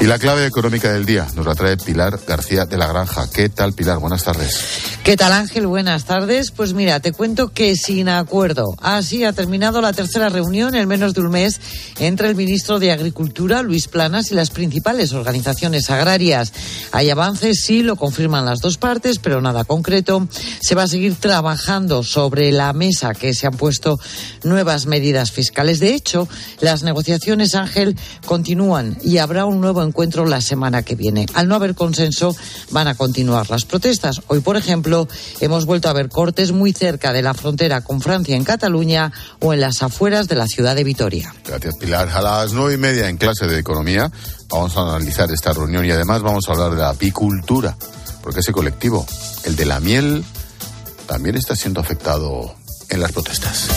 Speaker 3: Y la clave económica del día nos la trae Pilar García de la Granja. ¿Qué tal, Pilar? Buenas tardes.
Speaker 44: ¿Qué tal Ángel? Buenas tardes. Pues mira, te cuento que sin acuerdo. Así ha terminado la tercera reunión en menos de un mes entre el ministro de Agricultura, Luis Planas, y las principales organizaciones agrarias. Hay avances, sí, lo confirman las dos partes, pero nada concreto. Se va a seguir trabajando sobre la mesa que se han puesto nuevas medidas fiscales. De hecho, las negociaciones, Ángel, continúan y habrá un nuevo encuentro la semana que viene. Al no haber consenso, van a continuar las protestas. Hoy, por ejemplo, hemos vuelto a ver cortes muy cerca de la frontera con Francia en Cataluña o en las afueras de la ciudad de Vitoria.
Speaker 3: Gracias, Pilar. A las nueve y media en clase de economía vamos a analizar esta reunión y además vamos a hablar de la apicultura, porque ese colectivo, el de la miel, también está siendo afectado en las protestas.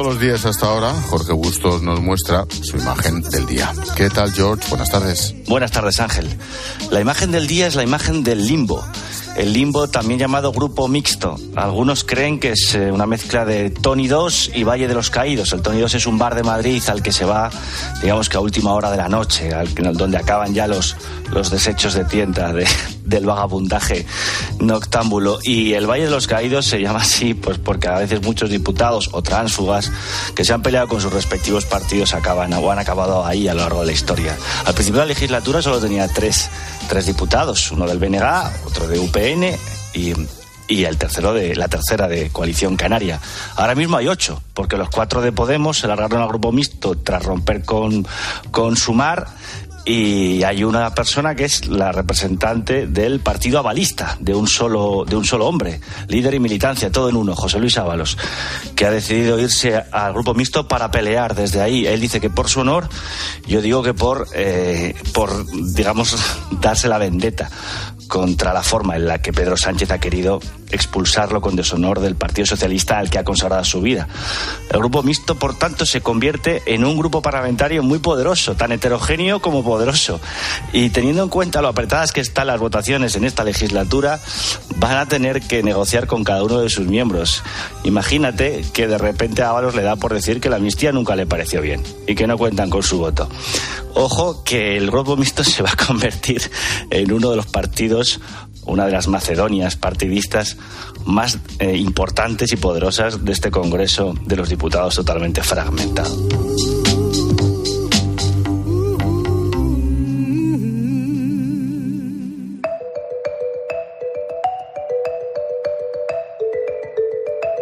Speaker 3: Todos los días hasta ahora, Jorge Bustos nos muestra su imagen del día. ¿Qué tal, George? Buenas tardes.
Speaker 45: Buenas tardes, Ángel. La imagen del día es la imagen del limbo. El limbo, también llamado grupo mixto. Algunos creen que es eh, una mezcla de Tony 2 y Valle de los Caídos. El Tony 2 es un bar de Madrid al que se va, digamos que a última hora de la noche, al donde acaban ya los, los desechos de tienda de- del vagabundaje noctámbulo. Y el Valle de los Caídos se llama así pues porque a veces muchos diputados o tránsfugas que se han peleado con sus respectivos partidos acaban o han acabado ahí a lo largo de la historia. Al principio de la legislatura solo tenía tres, tres diputados, uno del BNG, otro de Y, y el tercero de la tercera de Coalición Canaria. Ahora mismo hay ocho, porque los cuatro de Podemos se largaron al grupo mixto tras romper con, con Sumar y hay una persona que es la representante del partido avalista de un solo de un solo hombre líder y militancia todo en uno José Luis Ábalos que ha decidido irse al grupo mixto para pelear desde ahí. Él dice que por su honor yo digo que por eh, por digamos darse la vendetta contra la forma en la que Pedro Sánchez ha querido expulsarlo con deshonor del Partido Socialista al que ha consagrado su vida. El grupo mixto, por tanto, se convierte en un grupo parlamentario muy poderoso, tan heterogéneo como poderoso. Y teniendo en cuenta lo apretadas que están las votaciones en esta legislatura, van a tener que negociar con cada uno de sus miembros. Imagínate que de repente a Ábalos le da por decir que la amnistía nunca le pareció bien y que no cuentan con su voto. Ojo que el grupo mixto se va a convertir en uno de los partidos, una de las Macedonias partidistas más eh, importantes y poderosas de este Congreso de los Diputados totalmente fragmentado.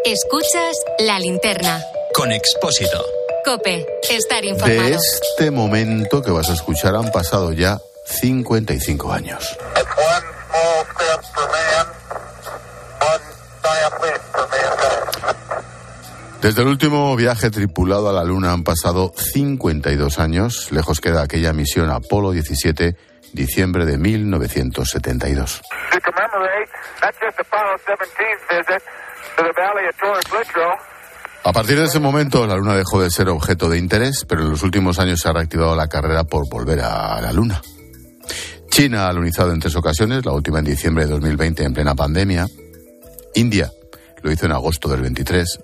Speaker 1: Escuchas la linterna.
Speaker 2: Con Expósito.
Speaker 1: Cope, estar informado.
Speaker 3: De este momento que vas a escuchar han pasado ya 55 años. Desde el último viaje tripulado a la Luna han pasado 52 años. Lejos queda aquella misión Apolo 17, diciembre de 1972. A partir de ese momento, la Luna dejó de ser objeto de interés, pero en los últimos años se ha reactivado la carrera por volver a la Luna. China ha lunizado en tres ocasiones, la última en diciembre de 2020 en plena pandemia. India lo hizo en agosto del 23.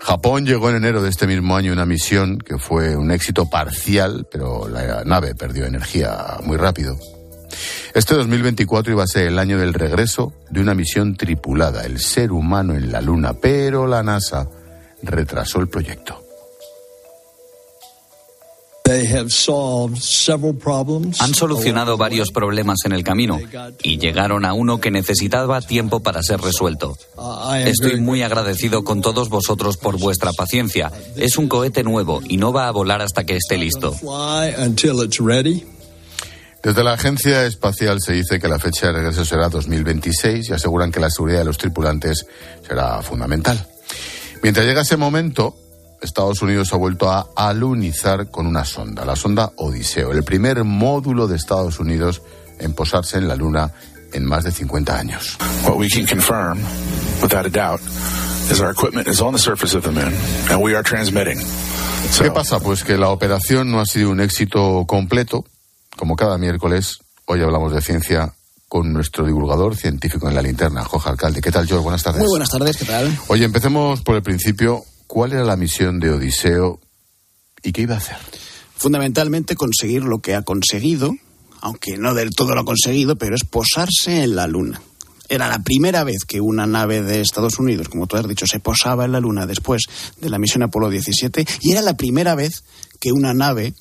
Speaker 3: Japón llegó en enero de este mismo año una misión que fue un éxito parcial, pero la nave perdió energía muy rápido. Este 2024 iba a ser el año del regreso de una misión tripulada, el ser humano en la Luna, pero la NASA retrasó el proyecto.
Speaker 46: Han solucionado varios problemas en el camino y llegaron a uno que necesitaba tiempo para ser resuelto. Estoy muy agradecido con todos vosotros por vuestra paciencia. Es un cohete nuevo y no va a volar hasta que esté listo.
Speaker 3: Desde la Agencia Espacial se dice que la fecha de regreso será 2026 y aseguran que la seguridad de los tripulantes será fundamental. Mientras llega ese momento, Estados Unidos ha vuelto a alunizar con una sonda, la sonda Odiseo, el primer módulo de Estados Unidos en posarse en la Luna en más de 50 años.
Speaker 47: What we can confirm, without a doubt, is our equipment is on the surface of the moon and we are transmitting.
Speaker 3: ¿Qué pasa? Pues que la operación no ha sido un éxito completo. Como cada miércoles, hoy hablamos de ciencia con nuestro divulgador científico en la linterna, Jorge Alcalde. ¿Qué tal, George? Buenas tardes.
Speaker 48: Muy buenas tardes, ¿qué tal?
Speaker 3: Oye, empecemos por el principio. ¿Cuál era la misión de Odiseo y qué iba a hacer?
Speaker 48: Fundamentalmente conseguir lo que ha conseguido, aunque no del todo lo ha conseguido, pero es posarse en la Luna. Era la primera vez que una nave de Estados Unidos, como tú has dicho, se posaba en la Luna después de la misión Apolo 17, y era la primera vez que una nave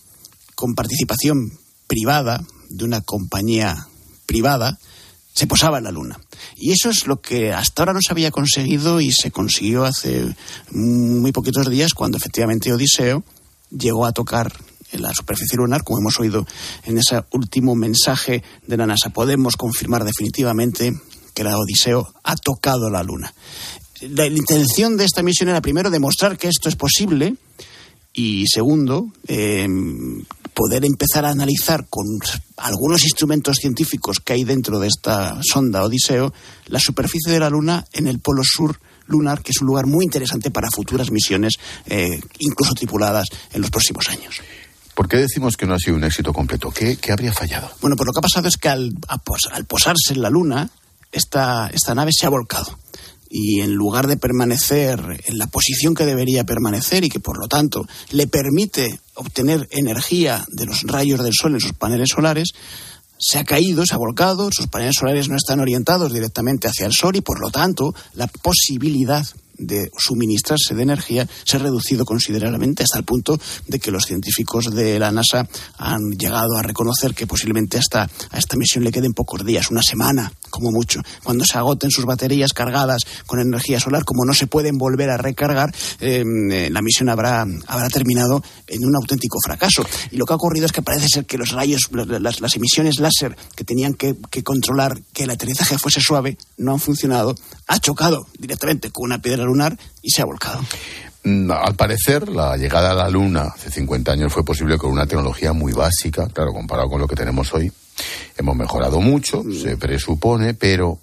Speaker 48: con participación privada de una compañía privada se posaba en la Luna. Y eso es lo que hasta ahora no se había conseguido y se consiguió hace muy poquitos días cuando efectivamente Odiseo llegó a tocar en la superficie lunar, como hemos oído en ese último mensaje de la NASA. Podemos confirmar definitivamente que la Odiseo ha tocado la Luna. La, intención de esta misión era primero demostrar que esto es posible y segundo, eh, poder empezar a analizar con algunos instrumentos científicos que hay dentro de esta sonda Odiseo la superficie de la Luna en el polo sur lunar, que es un lugar muy interesante para futuras misiones, eh, incluso tripuladas en los próximos años.
Speaker 3: ¿Por qué decimos que no ha sido un éxito completo? ¿Qué, qué habría fallado?
Speaker 48: Bueno, pues lo que ha pasado es que al, al posarse en la Luna, esta, esta nave se ha volcado y en lugar de permanecer en la posición que debería permanecer y que por lo tanto le permite obtener energía de los rayos del sol en sus paneles solares, se ha caído, se ha volcado, sus paneles solares no están orientados directamente hacia el sol y por lo tanto la posibilidad de suministrarse de energía se ha reducido considerablemente hasta el punto de que los científicos de la NASA han llegado a reconocer que posiblemente hasta a esta misión le queden pocos días, una semana como mucho. Cuando se agoten sus baterías cargadas con energía solar, como no se pueden volver a recargar, em, eh, la misión habrá, habrá terminado en un auténtico fracaso. Y lo que ha ocurrido es que parece ser que los rayos, las, las emisiones láser que tenían que, que controlar que el aterrizaje fuese suave, no han funcionado. Ha chocado directamente con una piedra lunar y se ha volcado.
Speaker 3: Mm, Al parecer, la llegada a la Luna hace 50 años fue posible con una tecnología muy básica, claro, comparado con lo que tenemos hoy. Hemos mejorado mucho, se presupone, pero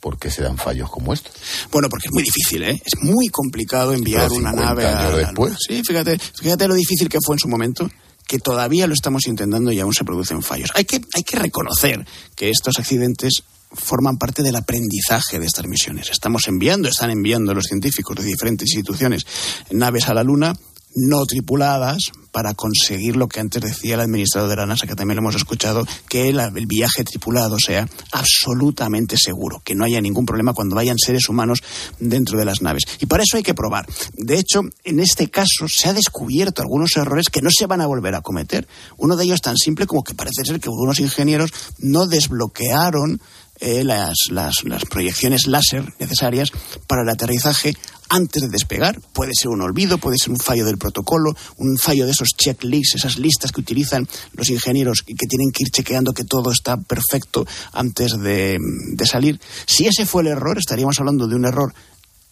Speaker 3: ¿por qué se dan fallos como estos?
Speaker 48: Bueno, porque es muy difícil, ¿eh? Es muy complicado enviar una
Speaker 3: 50
Speaker 48: nave a la
Speaker 3: después.
Speaker 48: Luna. Sí, fíjate, fíjate lo difícil que fue en su momento que todavía lo estamos intentando y aún se producen fallos. Hay que, hay que reconocer que estos accidentes forman parte del aprendizaje de estas misiones. Estamos enviando, están enviando los científicos de diferentes instituciones naves a la Luna no tripuladas para conseguir lo que antes decía el administrador de la NASA, que también lo hemos escuchado, que el, viaje tripulado sea absolutamente seguro, que no haya ningún problema cuando vayan seres humanos dentro de las naves. Y para eso hay que probar. De hecho, en este caso se ha descubierto algunos errores que no se van a volver a cometer. Uno de ellos tan simple como que parece ser que algunos ingenieros no desbloquearon eh, las, las proyecciones láser necesarias para el aterrizaje antes de despegar. Puede ser un olvido, puede ser un fallo del protocolo, un fallo de esos checklists, esas listas que utilizan los ingenieros y que tienen que ir chequeando que todo está perfecto antes de, salir. Si ese fue el error, estaríamos hablando de un error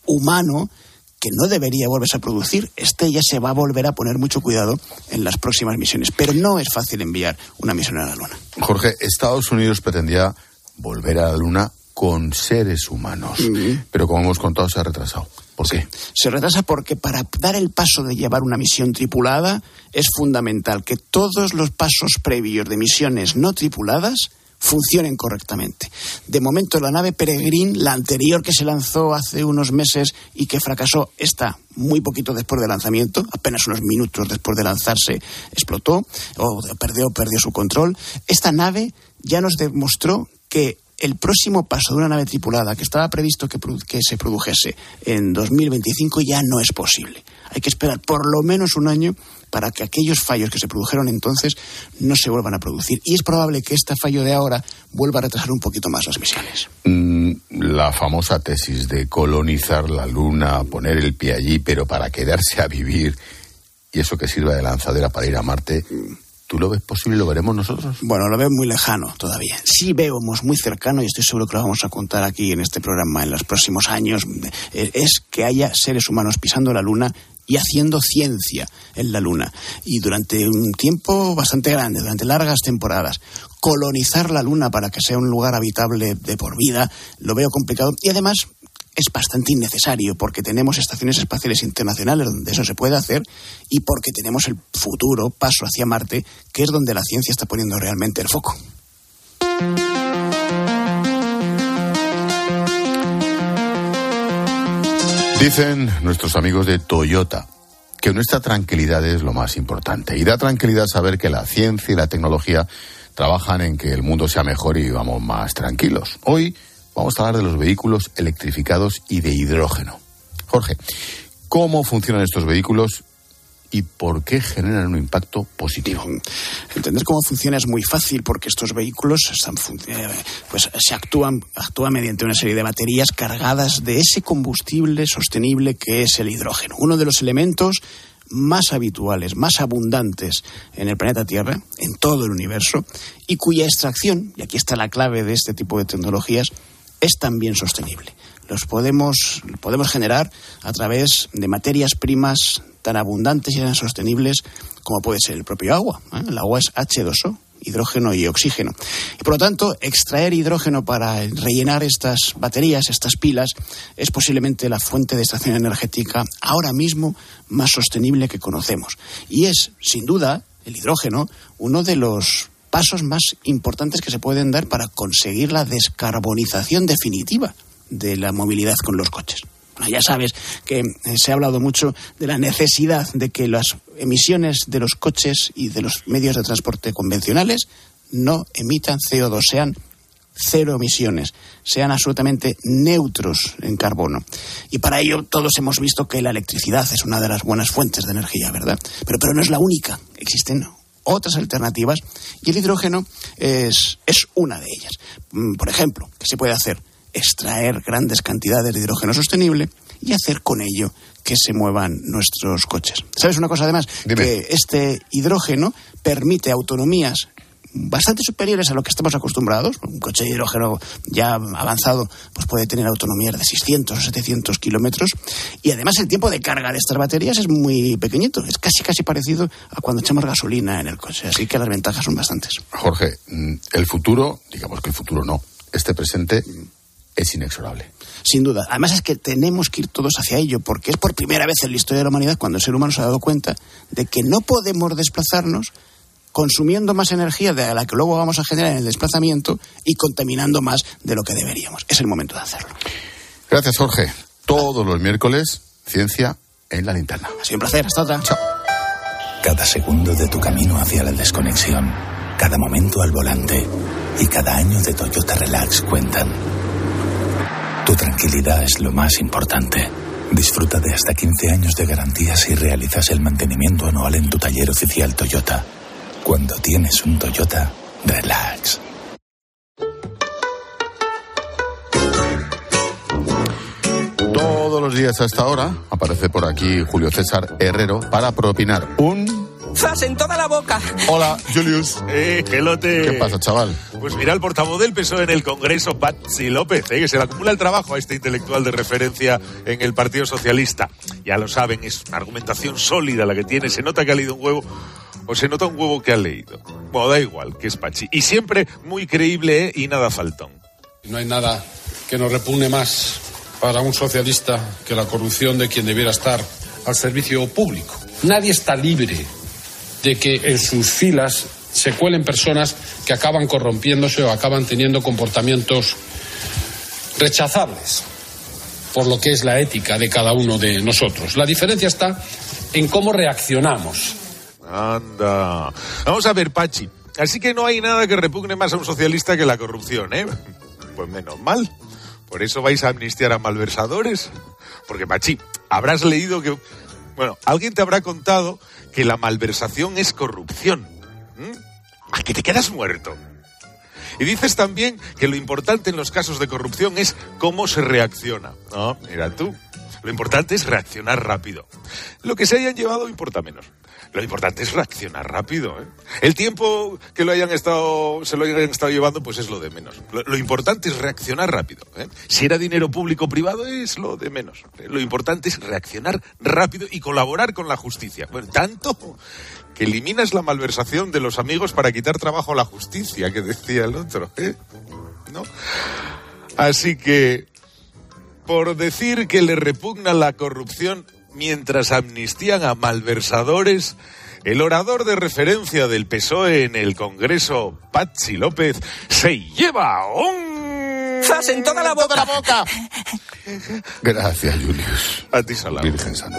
Speaker 48: humano que no debería volverse a producir. Este ya se va a volver a poner mucho cuidado en las próximas misiones. Pero no es fácil enviar una misión a la Luna.
Speaker 3: Jorge, Estados Unidos pretendía volver a la Luna con seres humanos. Pero como hemos contado, se ha retrasado. ¿Por qué?
Speaker 48: Se retrasa porque para dar el paso de llevar una misión tripulada es fundamental que todos los pasos previos de misiones no tripuladas funcionen correctamente. De momento, la nave Peregrine, la anterior que se lanzó hace unos meses y que fracasó, está muy poquito después del lanzamiento, apenas unos minutos después de lanzarse, explotó o perdió, perdió su control. Esta nave ya nos demostró que el próximo paso de una nave tripulada que estaba previsto que, que, se produjese en 2025 ya no es posible. Hay que esperar por lo menos un año para que aquellos fallos que se produjeron entonces no se vuelvan a producir. Y es probable que este fallo de ahora vuelva a retrasar un poquito más las misiones.
Speaker 3: Mm, la famosa tesis de colonizar la Luna, poner el pie allí, pero para quedarse a vivir, y eso que sirva de lanzadera para ir a Marte. ¿Tú lo ves posible? ¿Lo veremos nosotros?
Speaker 48: Bueno, lo veo muy lejano todavía. Sí vemos muy cercano, y estoy seguro que lo vamos a contar aquí en este programa en los próximos años, eh, es que haya seres humanos pisando la Luna y haciendo ciencia en la Luna. Y durante un tiempo bastante grande, durante largas temporadas, colonizar la Luna para que sea un lugar habitable de por vida, lo veo complicado. Y además es bastante innecesario porque tenemos estaciones espaciales internacionales donde eso se puede hacer y porque tenemos el futuro paso hacia Marte, que es donde la ciencia está poniendo realmente el foco.
Speaker 3: Dicen nuestros amigos de Toyota que nuestra tranquilidad es lo más importante. Y da tranquilidad saber que la ciencia y la tecnología trabajan en que el mundo sea mejor y vamos más tranquilos. Hoy vamos a hablar de los vehículos electrificados y de hidrógeno. Jorge, ¿cómo funcionan estos vehículos y por qué generan un impacto positivo.
Speaker 48: Entender cómo funciona es muy fácil porque estos vehículos están, eh, pues, se actúan, actúan mediante una serie de baterías cargadas de ese combustible sostenible que es el hidrógeno. Uno de los elementos más habituales, más abundantes en el planeta Tierra, en todo el universo, y cuya extracción, y aquí está la clave de este tipo de tecnologías, es también sostenible. Los podemos, podemos generar a través de materias primas tan abundantes y tan sostenibles como puede ser el propio agua. ¿eh? El agua es H2O, hidrógeno y oxígeno. Y por lo tanto, extraer hidrógeno para rellenar estas baterías, estas pilas, es posiblemente la fuente de extracción energética ahora mismo más sostenible que conocemos. Y es, sin duda, el hidrógeno uno de los pasos más importantes que se pueden dar para conseguir la descarbonización definitiva de la movilidad con los coches. Ya sabes que eh, se ha hablado mucho de la necesidad de que las emisiones de los coches y de los medios de transporte convencionales no emitan CO2, sean cero emisiones, sean absolutamente neutros en carbono. Y para ello todos hemos visto que la electricidad es una de las buenas fuentes de energía, ¿verdad? Pero, pero no es la única. Existen otras alternativas y el hidrógeno es, es una de ellas. Mm, por ejemplo, ¿qué se puede hacer? extraer grandes cantidades de hidrógeno sostenible y hacer con ello que se muevan nuestros coches. ¿Sabes una cosa además? Que este hidrógeno permite autonomías bastante superiores a lo que estamos acostumbrados. Un coche de hidrógeno ya avanzado pues puede tener autonomías de 600 o 700 kilómetros y además el tiempo de carga de estas baterías es muy pequeñito, es casi casi parecido a cuando echamos gasolina en el coche, así que las ventajas son bastantes.
Speaker 3: Jorge, mm, el futuro, digamos que el futuro no, este presente es inexorable.
Speaker 48: Sin duda. Además es que tenemos que ir todos hacia ello, porque es por primera vez en la historia de la humanidad cuando el ser humano se ha dado cuenta de que no podemos desplazarnos consumiendo más energía de la que luego vamos a generar en el desplazamiento y contaminando más de lo que deberíamos. Es el momento de hacerlo.
Speaker 3: Gracias, Jorge. Todos los miércoles, ciencia en la linterna.
Speaker 48: Ha sido un placer. Hasta otra.
Speaker 3: Chao.
Speaker 49: Cada segundo de tu camino hacia la desconexión, cada momento al volante y cada año de Toyota Relax cuentan. Tu tranquilidad es lo más importante. Disfruta de hasta 15 años de garantía si realizas el mantenimiento anual en tu taller oficial Toyota. Cuando tienes un Toyota, relax.
Speaker 3: Todos los días a esta hora. Aparece por aquí Julio César Herrero para propinar un...
Speaker 50: ¡Zas en toda la boca!
Speaker 3: Hola, Julius.
Speaker 51: Eh, gelote.
Speaker 3: ¿Qué pasa, chaval?
Speaker 51: Pues mira el portavoz del PSOE en el Congreso, Patsy López, eh, que se le acumula el trabajo a este intelectual de referencia en el Partido Socialista. Ya lo saben, es una argumentación sólida la que tiene. Se nota que ha leído un huevo o se nota un huevo que ha leído. Bueno, da igual, que es Pachi. Y siempre muy creíble eh, y nada faltón.
Speaker 52: No hay nada que nos repugne más para un socialista que la corrupción de quien debiera estar al servicio público. Nadie está libre de que en sus filas se cuelen personas que acaban corrompiéndose o acaban teniendo comportamientos rechazables por lo que es la ética de cada uno de nosotros. La diferencia está en cómo reaccionamos.
Speaker 51: Anda. Vamos a ver, Pachi. Así que no hay nada que repugne más a un socialista que la corrupción, ¿eh? Pues menos mal. Por eso vais a amnistiar a malversadores. Porque, Pachi, habrás leído que... Bueno, alguien te habrá contado que la malversación es corrupción. ¿Mm? ¿A que te quedas muerto? Y dices también que lo importante en los casos de corrupción es cómo se reacciona. No, mira tú. Lo importante es reaccionar rápido. Lo que se hayan llevado importa menos. Lo importante es reaccionar rápido. ¿eh? El tiempo que lo hayan estado, se lo hayan estado llevando, pues es lo de menos. Lo, importante es reaccionar rápido. ¿eh? Si era dinero público o privado, es lo de menos. ¿eh? Lo importante es reaccionar rápido y colaborar con la justicia. Bueno, tanto que eliminas la malversación de los amigos para quitar trabajo a la justicia, que decía el otro. ¿eh? ¿No? Así que, por decir que le repugna la corrupción mientras amnistían a malversadores, el orador de referencia del PSOE en el Congreso, Patsy López, se lleva un...
Speaker 50: ¡Zas en toda la boca!
Speaker 3: boca! Gracias, Julius.
Speaker 51: A ti, Salah.
Speaker 3: Virgen Santa.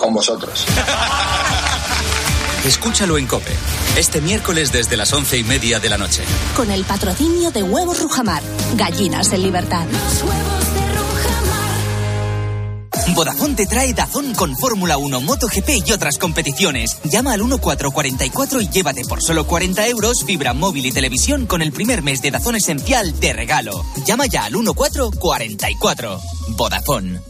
Speaker 53: Con vosotros.
Speaker 2: Escúchalo en Cope, este miércoles desde las once y media de la noche.
Speaker 54: Con el patrocinio de Huevos Rujamar, gallinas en libertad.
Speaker 42: Vodafone te trae Dazón con Fórmula 1, MotoGP y otras competiciones. Llama al 1444 y llévate por solo 40 euros fibra móvil y televisión con el primer mes de Dazón Esencial de regalo. Llama ya al 1444. Vodafone.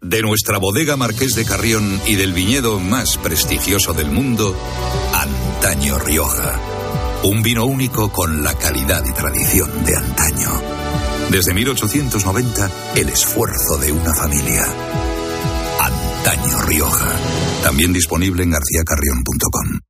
Speaker 55: De nuestra bodega Marqués de Carrión y del viñedo más prestigioso del mundo, Antaño Rioja. Un vino único con la calidad y tradición de antaño. Desde 1890, el esfuerzo de una familia. Antaño Rioja. También disponible en garcíacarrión.com.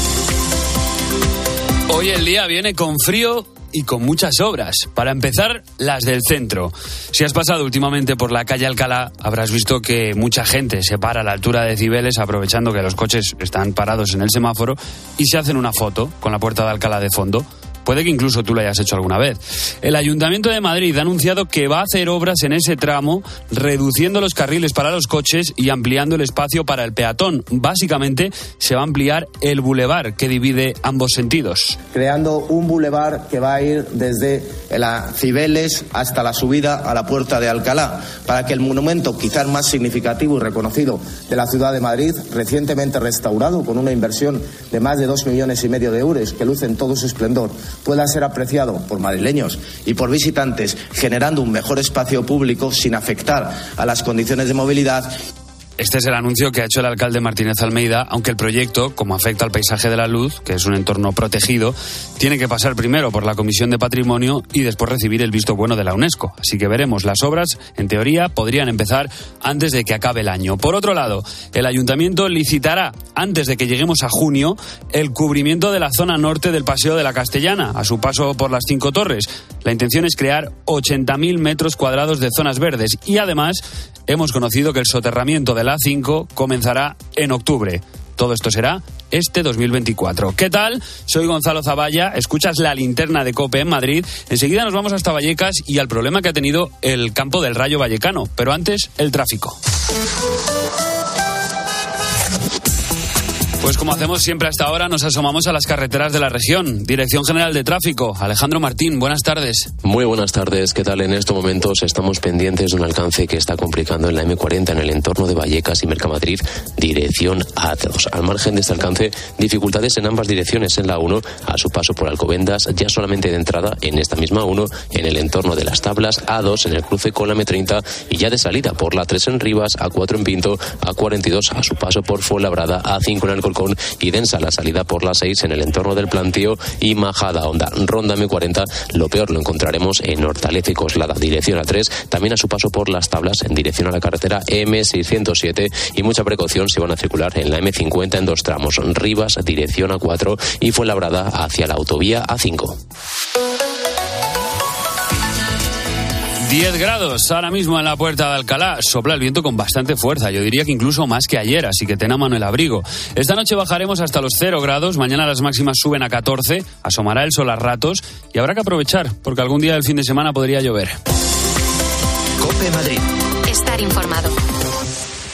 Speaker 20: Hoy el día viene con frío y con muchas obras. Para empezar, las del centro. Si has pasado últimamente por la calle Alcalá, habrás visto que mucha gente se para a la altura de Cibeles aprovechando que los coches están parados en el semáforo y se hacen una foto con la puerta de Alcalá de fondo. Puede que incluso tú lo hayas hecho alguna vez. El Ayuntamiento de Madrid ha anunciado que va a hacer obras en ese tramo, reduciendo los carriles para los coches y ampliando el espacio para el peatón. Básicamente, se va a ampliar el bulevar que divide ambos sentidos.
Speaker 56: Creando un bulevar que va a ir desde la Cibeles hasta la subida a la puerta de Alcalá, para que el monumento quizás más significativo y reconocido de la ciudad de Madrid, recientemente restaurado con una inversión de más de dos millones y medio de euros, que luce en todo su esplendor, pueda ser apreciado por madrileños y por visitantes, generando un mejor espacio público sin afectar a las condiciones de movilidad
Speaker 20: este es el anuncio que ha hecho el alcalde Martínez Almeida, aunque el proyecto, como afecta al paisaje de la luz, que es un entorno protegido, tiene que pasar primero por la Comisión de Patrimonio y después recibir el visto bueno de la UNESCO. Así que veremos, las obras, en teoría, podrían empezar antes de que acabe el año. Por otro lado, el ayuntamiento licitará, antes de que lleguemos a junio, el cubrimiento de la zona norte del Paseo de la Castellana, a su paso por las cinco torres. La intención es crear 80.000 metros cuadrados de zonas verdes y además hemos conocido que el soterramiento de la A5 comenzará en octubre. Todo esto será este 2024. ¿Qué tal? Soy Gonzalo Zavalla, escuchas la linterna de Cope en Madrid. Enseguida nos vamos hasta Vallecas y al problema que ha tenido el campo del Rayo Vallecano. Pero antes, el tráfico. Pues como hacemos siempre hasta ahora, nos asomamos a las carreteras de la región. Dirección General de Tráfico, Alejandro Martín, buenas tardes.
Speaker 57: Muy buenas tardes, ¿qué tal? En estos momentos estamos pendientes de un alcance que está complicando en la M40 en el entorno de Vallecas y Mercamadrid, dirección A2. Al margen de este alcance, dificultades en ambas direcciones en la 1, a su paso por Alcobendas, ya solamente de entrada en esta misma 1, en el entorno de las tablas, A2 en el cruce con la M30 y ya de salida por la 3 en Rivas, A4 en Pinto, A42 a su paso por Fuenlabrada, A5 en Y densa la salida por la 6 en el entorno del plantío y Majada Onda. Ronda M40, lo peor lo encontraremos en Hortaleza y Coslada, dirección a 3, también a su paso por las tablas en dirección a la carretera M607 y mucha precaución si van a circular en la M50 en dos tramos, Rivas, dirección a 4 y Fuenlabrada hacia la autovía A5.
Speaker 20: 10 grados ahora mismo en la puerta de Alcalá. Sopla el viento con bastante fuerza. Yo diría que incluso más que ayer, así que ten a mano el abrigo. Esta noche bajaremos hasta los 0 grados. Mañana las máximas suben a 14. Asomará el sol a ratos y habrá que aprovechar, porque algún día del fin de semana podría llover.
Speaker 2: Cope Madrid.
Speaker 1: Estar informado.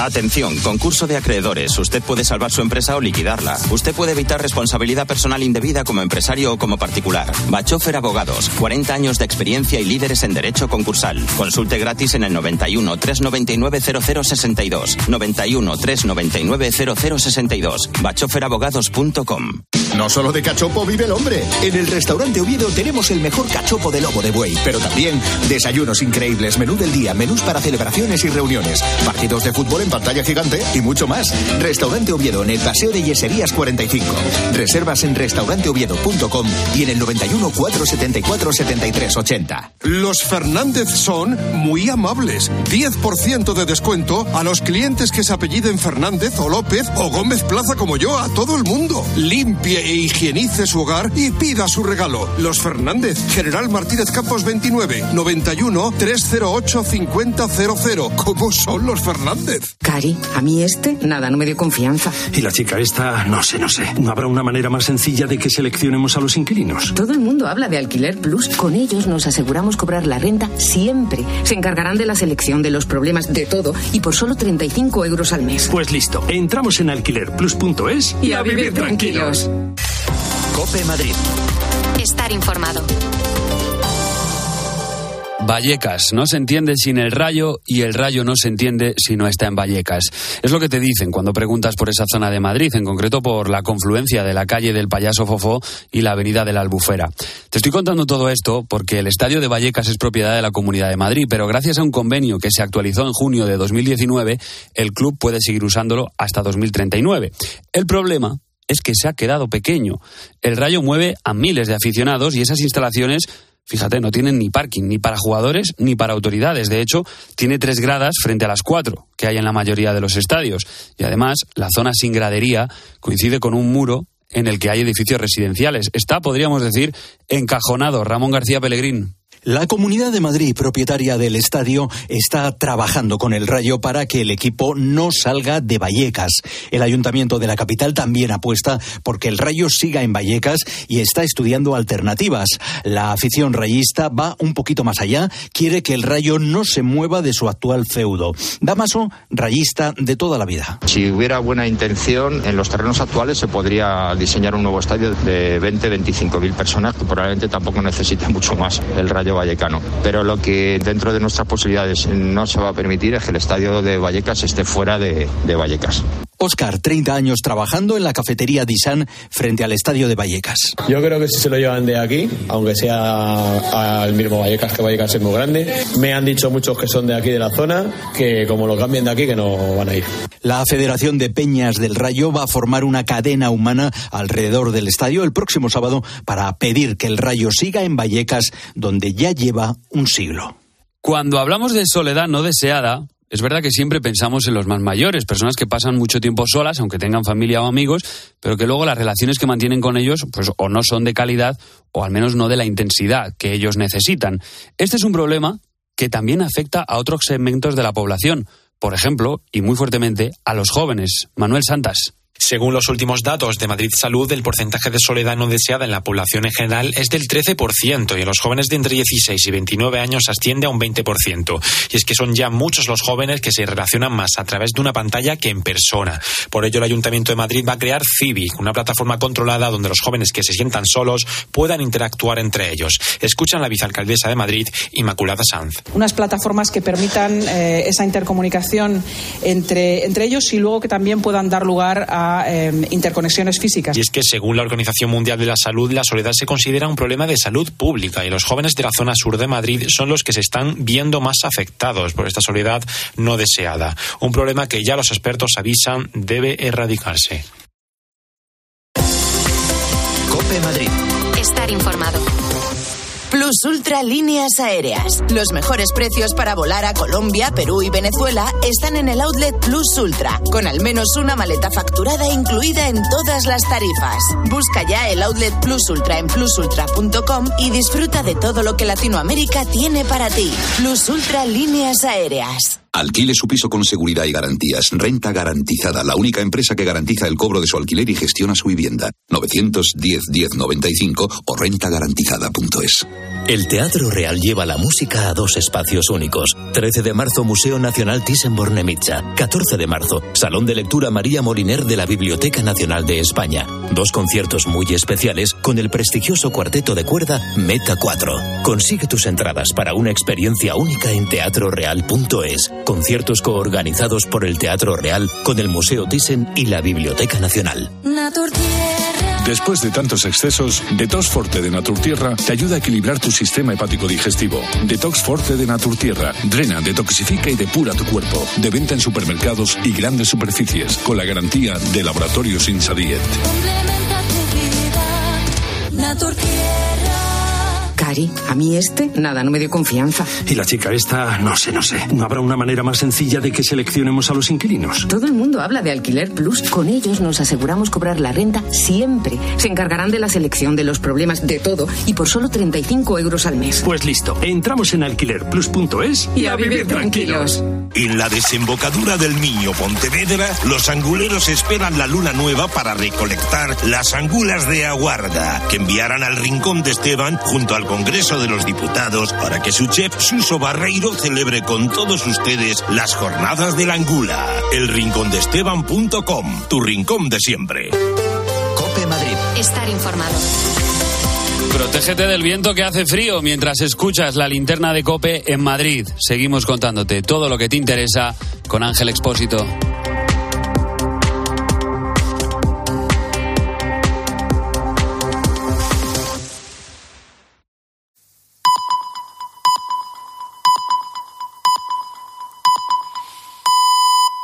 Speaker 58: Atención, concurso de acreedores. Usted puede salvar su empresa o liquidarla. Usted puede evitar responsabilidad personal indebida como empresario o como particular. Bachofer Abogados, 40 años de experiencia y líderes en derecho concursal. Consulte gratis en el 91 399 0062. 91 399 0062. Bachoferabogados.com.
Speaker 59: No solo de cachopo vive el hombre. En el restaurante Oviedo tenemos el mejor cachopo de lobo de buey, pero también desayunos increíbles, menú del día, menús para celebraciones y reuniones, partidos de fútbol en pantalla gigante y mucho más. Restaurante Oviedo en el Paseo de Yeserías 45. Reservas en restauranteoviedo.com y en el 91 474 73 80.
Speaker 60: Los Fernández son muy amables. 10% de descuento a los clientes que se apelliden Fernández o López o Gómez Plaza como yo, a todo el mundo. Limpie e higienice su hogar y pida su regalo. Los Fernández, General Martínez Campos 29, 91 308 5000. ¿Cómo son los Fernández?
Speaker 61: Cari, a mí este, nada, no me dio confianza.
Speaker 62: Y la chica esta, no sé, no sé. ¿No habrá una manera más sencilla de que seleccionemos a los inquilinos?
Speaker 61: Todo el mundo habla de Alquiler Plus. Con ellos nos aseguramos cobrar la renta siempre. Se encargarán de la selección, de los problemas, de todo. Y por solo 35 euros al mes.
Speaker 62: Pues listo. Entramos en alquilerplus.es
Speaker 61: y a vivir tranquilos.
Speaker 2: Cope Madrid.
Speaker 1: Estar informado.
Speaker 20: Vallecas no se entiende sin el rayo y el rayo no se entiende si no está en Vallecas. Es lo que te dicen cuando preguntas por esa zona de Madrid, en concreto por la confluencia de la calle del Payaso Fofó y la avenida de la Albufera. Te estoy contando todo esto porque el estadio de Vallecas es propiedad de la Comunidad de Madrid, pero gracias a un convenio que se actualizó en junio de 2019, el club puede seguir usándolo hasta 2039. El problema es que se ha quedado pequeño. El Rayo mueve a miles de aficionados y esas instalaciones Fíjate, no tienen ni parking, ni para jugadores, ni para autoridades. De hecho, tiene tres gradas frente a las cuatro que hay en la mayoría de los estadios. Y además, la zona sin gradería coincide con un muro en el que hay edificios residenciales. Está, podríamos decir, encajonado. Ramón García Pellegrín.
Speaker 63: La Comunidad de Madrid, propietaria del estadio, está trabajando con el Rayo para que el equipo no salga de Vallecas. El Ayuntamiento de la capital también apuesta porque el Rayo siga en Vallecas y está estudiando alternativas. La afición rayista va un poquito más allá, quiere que el Rayo no se mueva de su actual feudo. Damaso, rayista de toda la vida.
Speaker 64: Si hubiera buena intención, en los terrenos actuales se podría diseñar un nuevo estadio de 20-25 mil personas que probablemente tampoco necesite mucho más el Rayo Vallecano. Pero lo que dentro de nuestras posibilidades no se va a permitir es que el estadio de Vallecas esté fuera de, Vallecas.
Speaker 63: Oscar, 30 años trabajando en la cafetería Disan frente al estadio de Vallecas.
Speaker 65: Yo creo que si se lo llevan de aquí, aunque sea al mismo Vallecas, que Vallecas es muy grande. Me han dicho muchos que son de aquí de la zona, que como lo cambien de aquí, que no van a ir.
Speaker 63: La Federación de Peñas del Rayo va a formar una cadena humana alrededor del estadio el próximo sábado para pedir que el Rayo siga en Vallecas, donde ya lleva un siglo.
Speaker 20: Cuando hablamos de soledad no deseada, es verdad que siempre pensamos en los más mayores, personas que pasan mucho tiempo solas, aunque tengan familia o amigos, pero que luego las relaciones que mantienen con ellos, pues o no son de calidad, o al menos no de la intensidad que ellos necesitan. Este es un problema que también afecta a otros segmentos de la población, por ejemplo, y muy fuertemente, a los jóvenes. Manuel Santas.
Speaker 51: Según los últimos datos de Madrid Salud, el porcentaje de soledad no deseada en la población en general es del 13% y en los jóvenes de entre 16 y 29 años asciende a un 20%. Y es que son ya muchos los jóvenes que se relacionan más a través de una pantalla que en persona. Por ello, el Ayuntamiento de Madrid va a crear Civic, una plataforma controlada donde los jóvenes que se sientan solos puedan interactuar entre ellos. Escuchan la vicealcaldesa de Madrid, Inmaculada Sanz.
Speaker 66: Unas plataformas que permitan eh, esa intercomunicación entre, entre ellos y luego que también puedan dar lugar a eh, interconexiones físicas.
Speaker 51: Y es que según la Organización Mundial de la Salud, la soledad se considera un problema de salud pública y los jóvenes de la zona sur de Madrid son los que se están viendo más afectados por esta soledad no deseada. Un problema que ya los expertos avisan debe erradicarse.
Speaker 1: Cope Madrid. Estar informado.
Speaker 52: Plus Ultra Líneas Aéreas. Los mejores precios para volar a Colombia, Perú y Venezuela están en el outlet Plus Ultra, con al menos una maleta facturada incluida en todas las tarifas. Busca ya el outlet Plus Ultra en plusultra.com y disfruta de todo lo que Latinoamérica tiene para ti. Plus Ultra Líneas Aéreas.
Speaker 55: Alquile su piso con seguridad y garantías. Renta garantizada, la única empresa que garantiza el cobro de su alquiler y gestiona su vivienda. 910-1095 o rentagarantizada.es.
Speaker 2: El Teatro Real lleva la música a dos espacios únicos. 13 de marzo, Museo Nacional Thyssen-Bornemisza. 14 de marzo, Salón de Lectura María Moliner de la Biblioteca Nacional de España. Dos conciertos muy especiales con el prestigioso cuarteto de cuerda Meta 4. Consigue tus entradas para una experiencia única en teatroreal.es. Conciertos coorganizados por el Teatro Real con el Museo Thyssen y la Biblioteca Nacional.
Speaker 60: Después de tantos excesos, Detox Forte de Naturtierra te ayuda a equilibrar tu sistema hepático digestivo. Detox Forte de Naturtierra drena, detoxifica y depura tu cuerpo. De venta en supermercados y grandes superficies, con la garantía de Laboratorios Insadiet.
Speaker 61: A mí este, nada, no me dio confianza.
Speaker 67: Y la chica esta, no sé, no sé. ¿No habrá una manera más sencilla de que seleccionemos a los inquilinos?
Speaker 61: Todo el mundo habla de Alquiler Plus. Con ellos nos aseguramos cobrar la renta siempre. Se encargarán de la selección, de los problemas, de todo. Y por solo 35 euros al mes.
Speaker 67: Pues listo, entramos en alquilerplus.es
Speaker 61: y a vivir tranquilos.
Speaker 24: En la desembocadura del Miño Pontevedra, los anguleros esperan la luna nueva para recolectar las angulas de aguarda, que enviarán al rincón de Esteban junto al Congreso de los Diputados para que su chef Suso Barreiro celebre con todos ustedes las jornadas de la angula. El rincón de Esteban.com, tu rincón de siempre.
Speaker 1: Cope Madrid. Estar informado.
Speaker 20: Protégete del viento que hace frío mientras escuchas la linterna de Cope en Madrid. Seguimos contándote todo lo que te interesa con Ángel Expósito.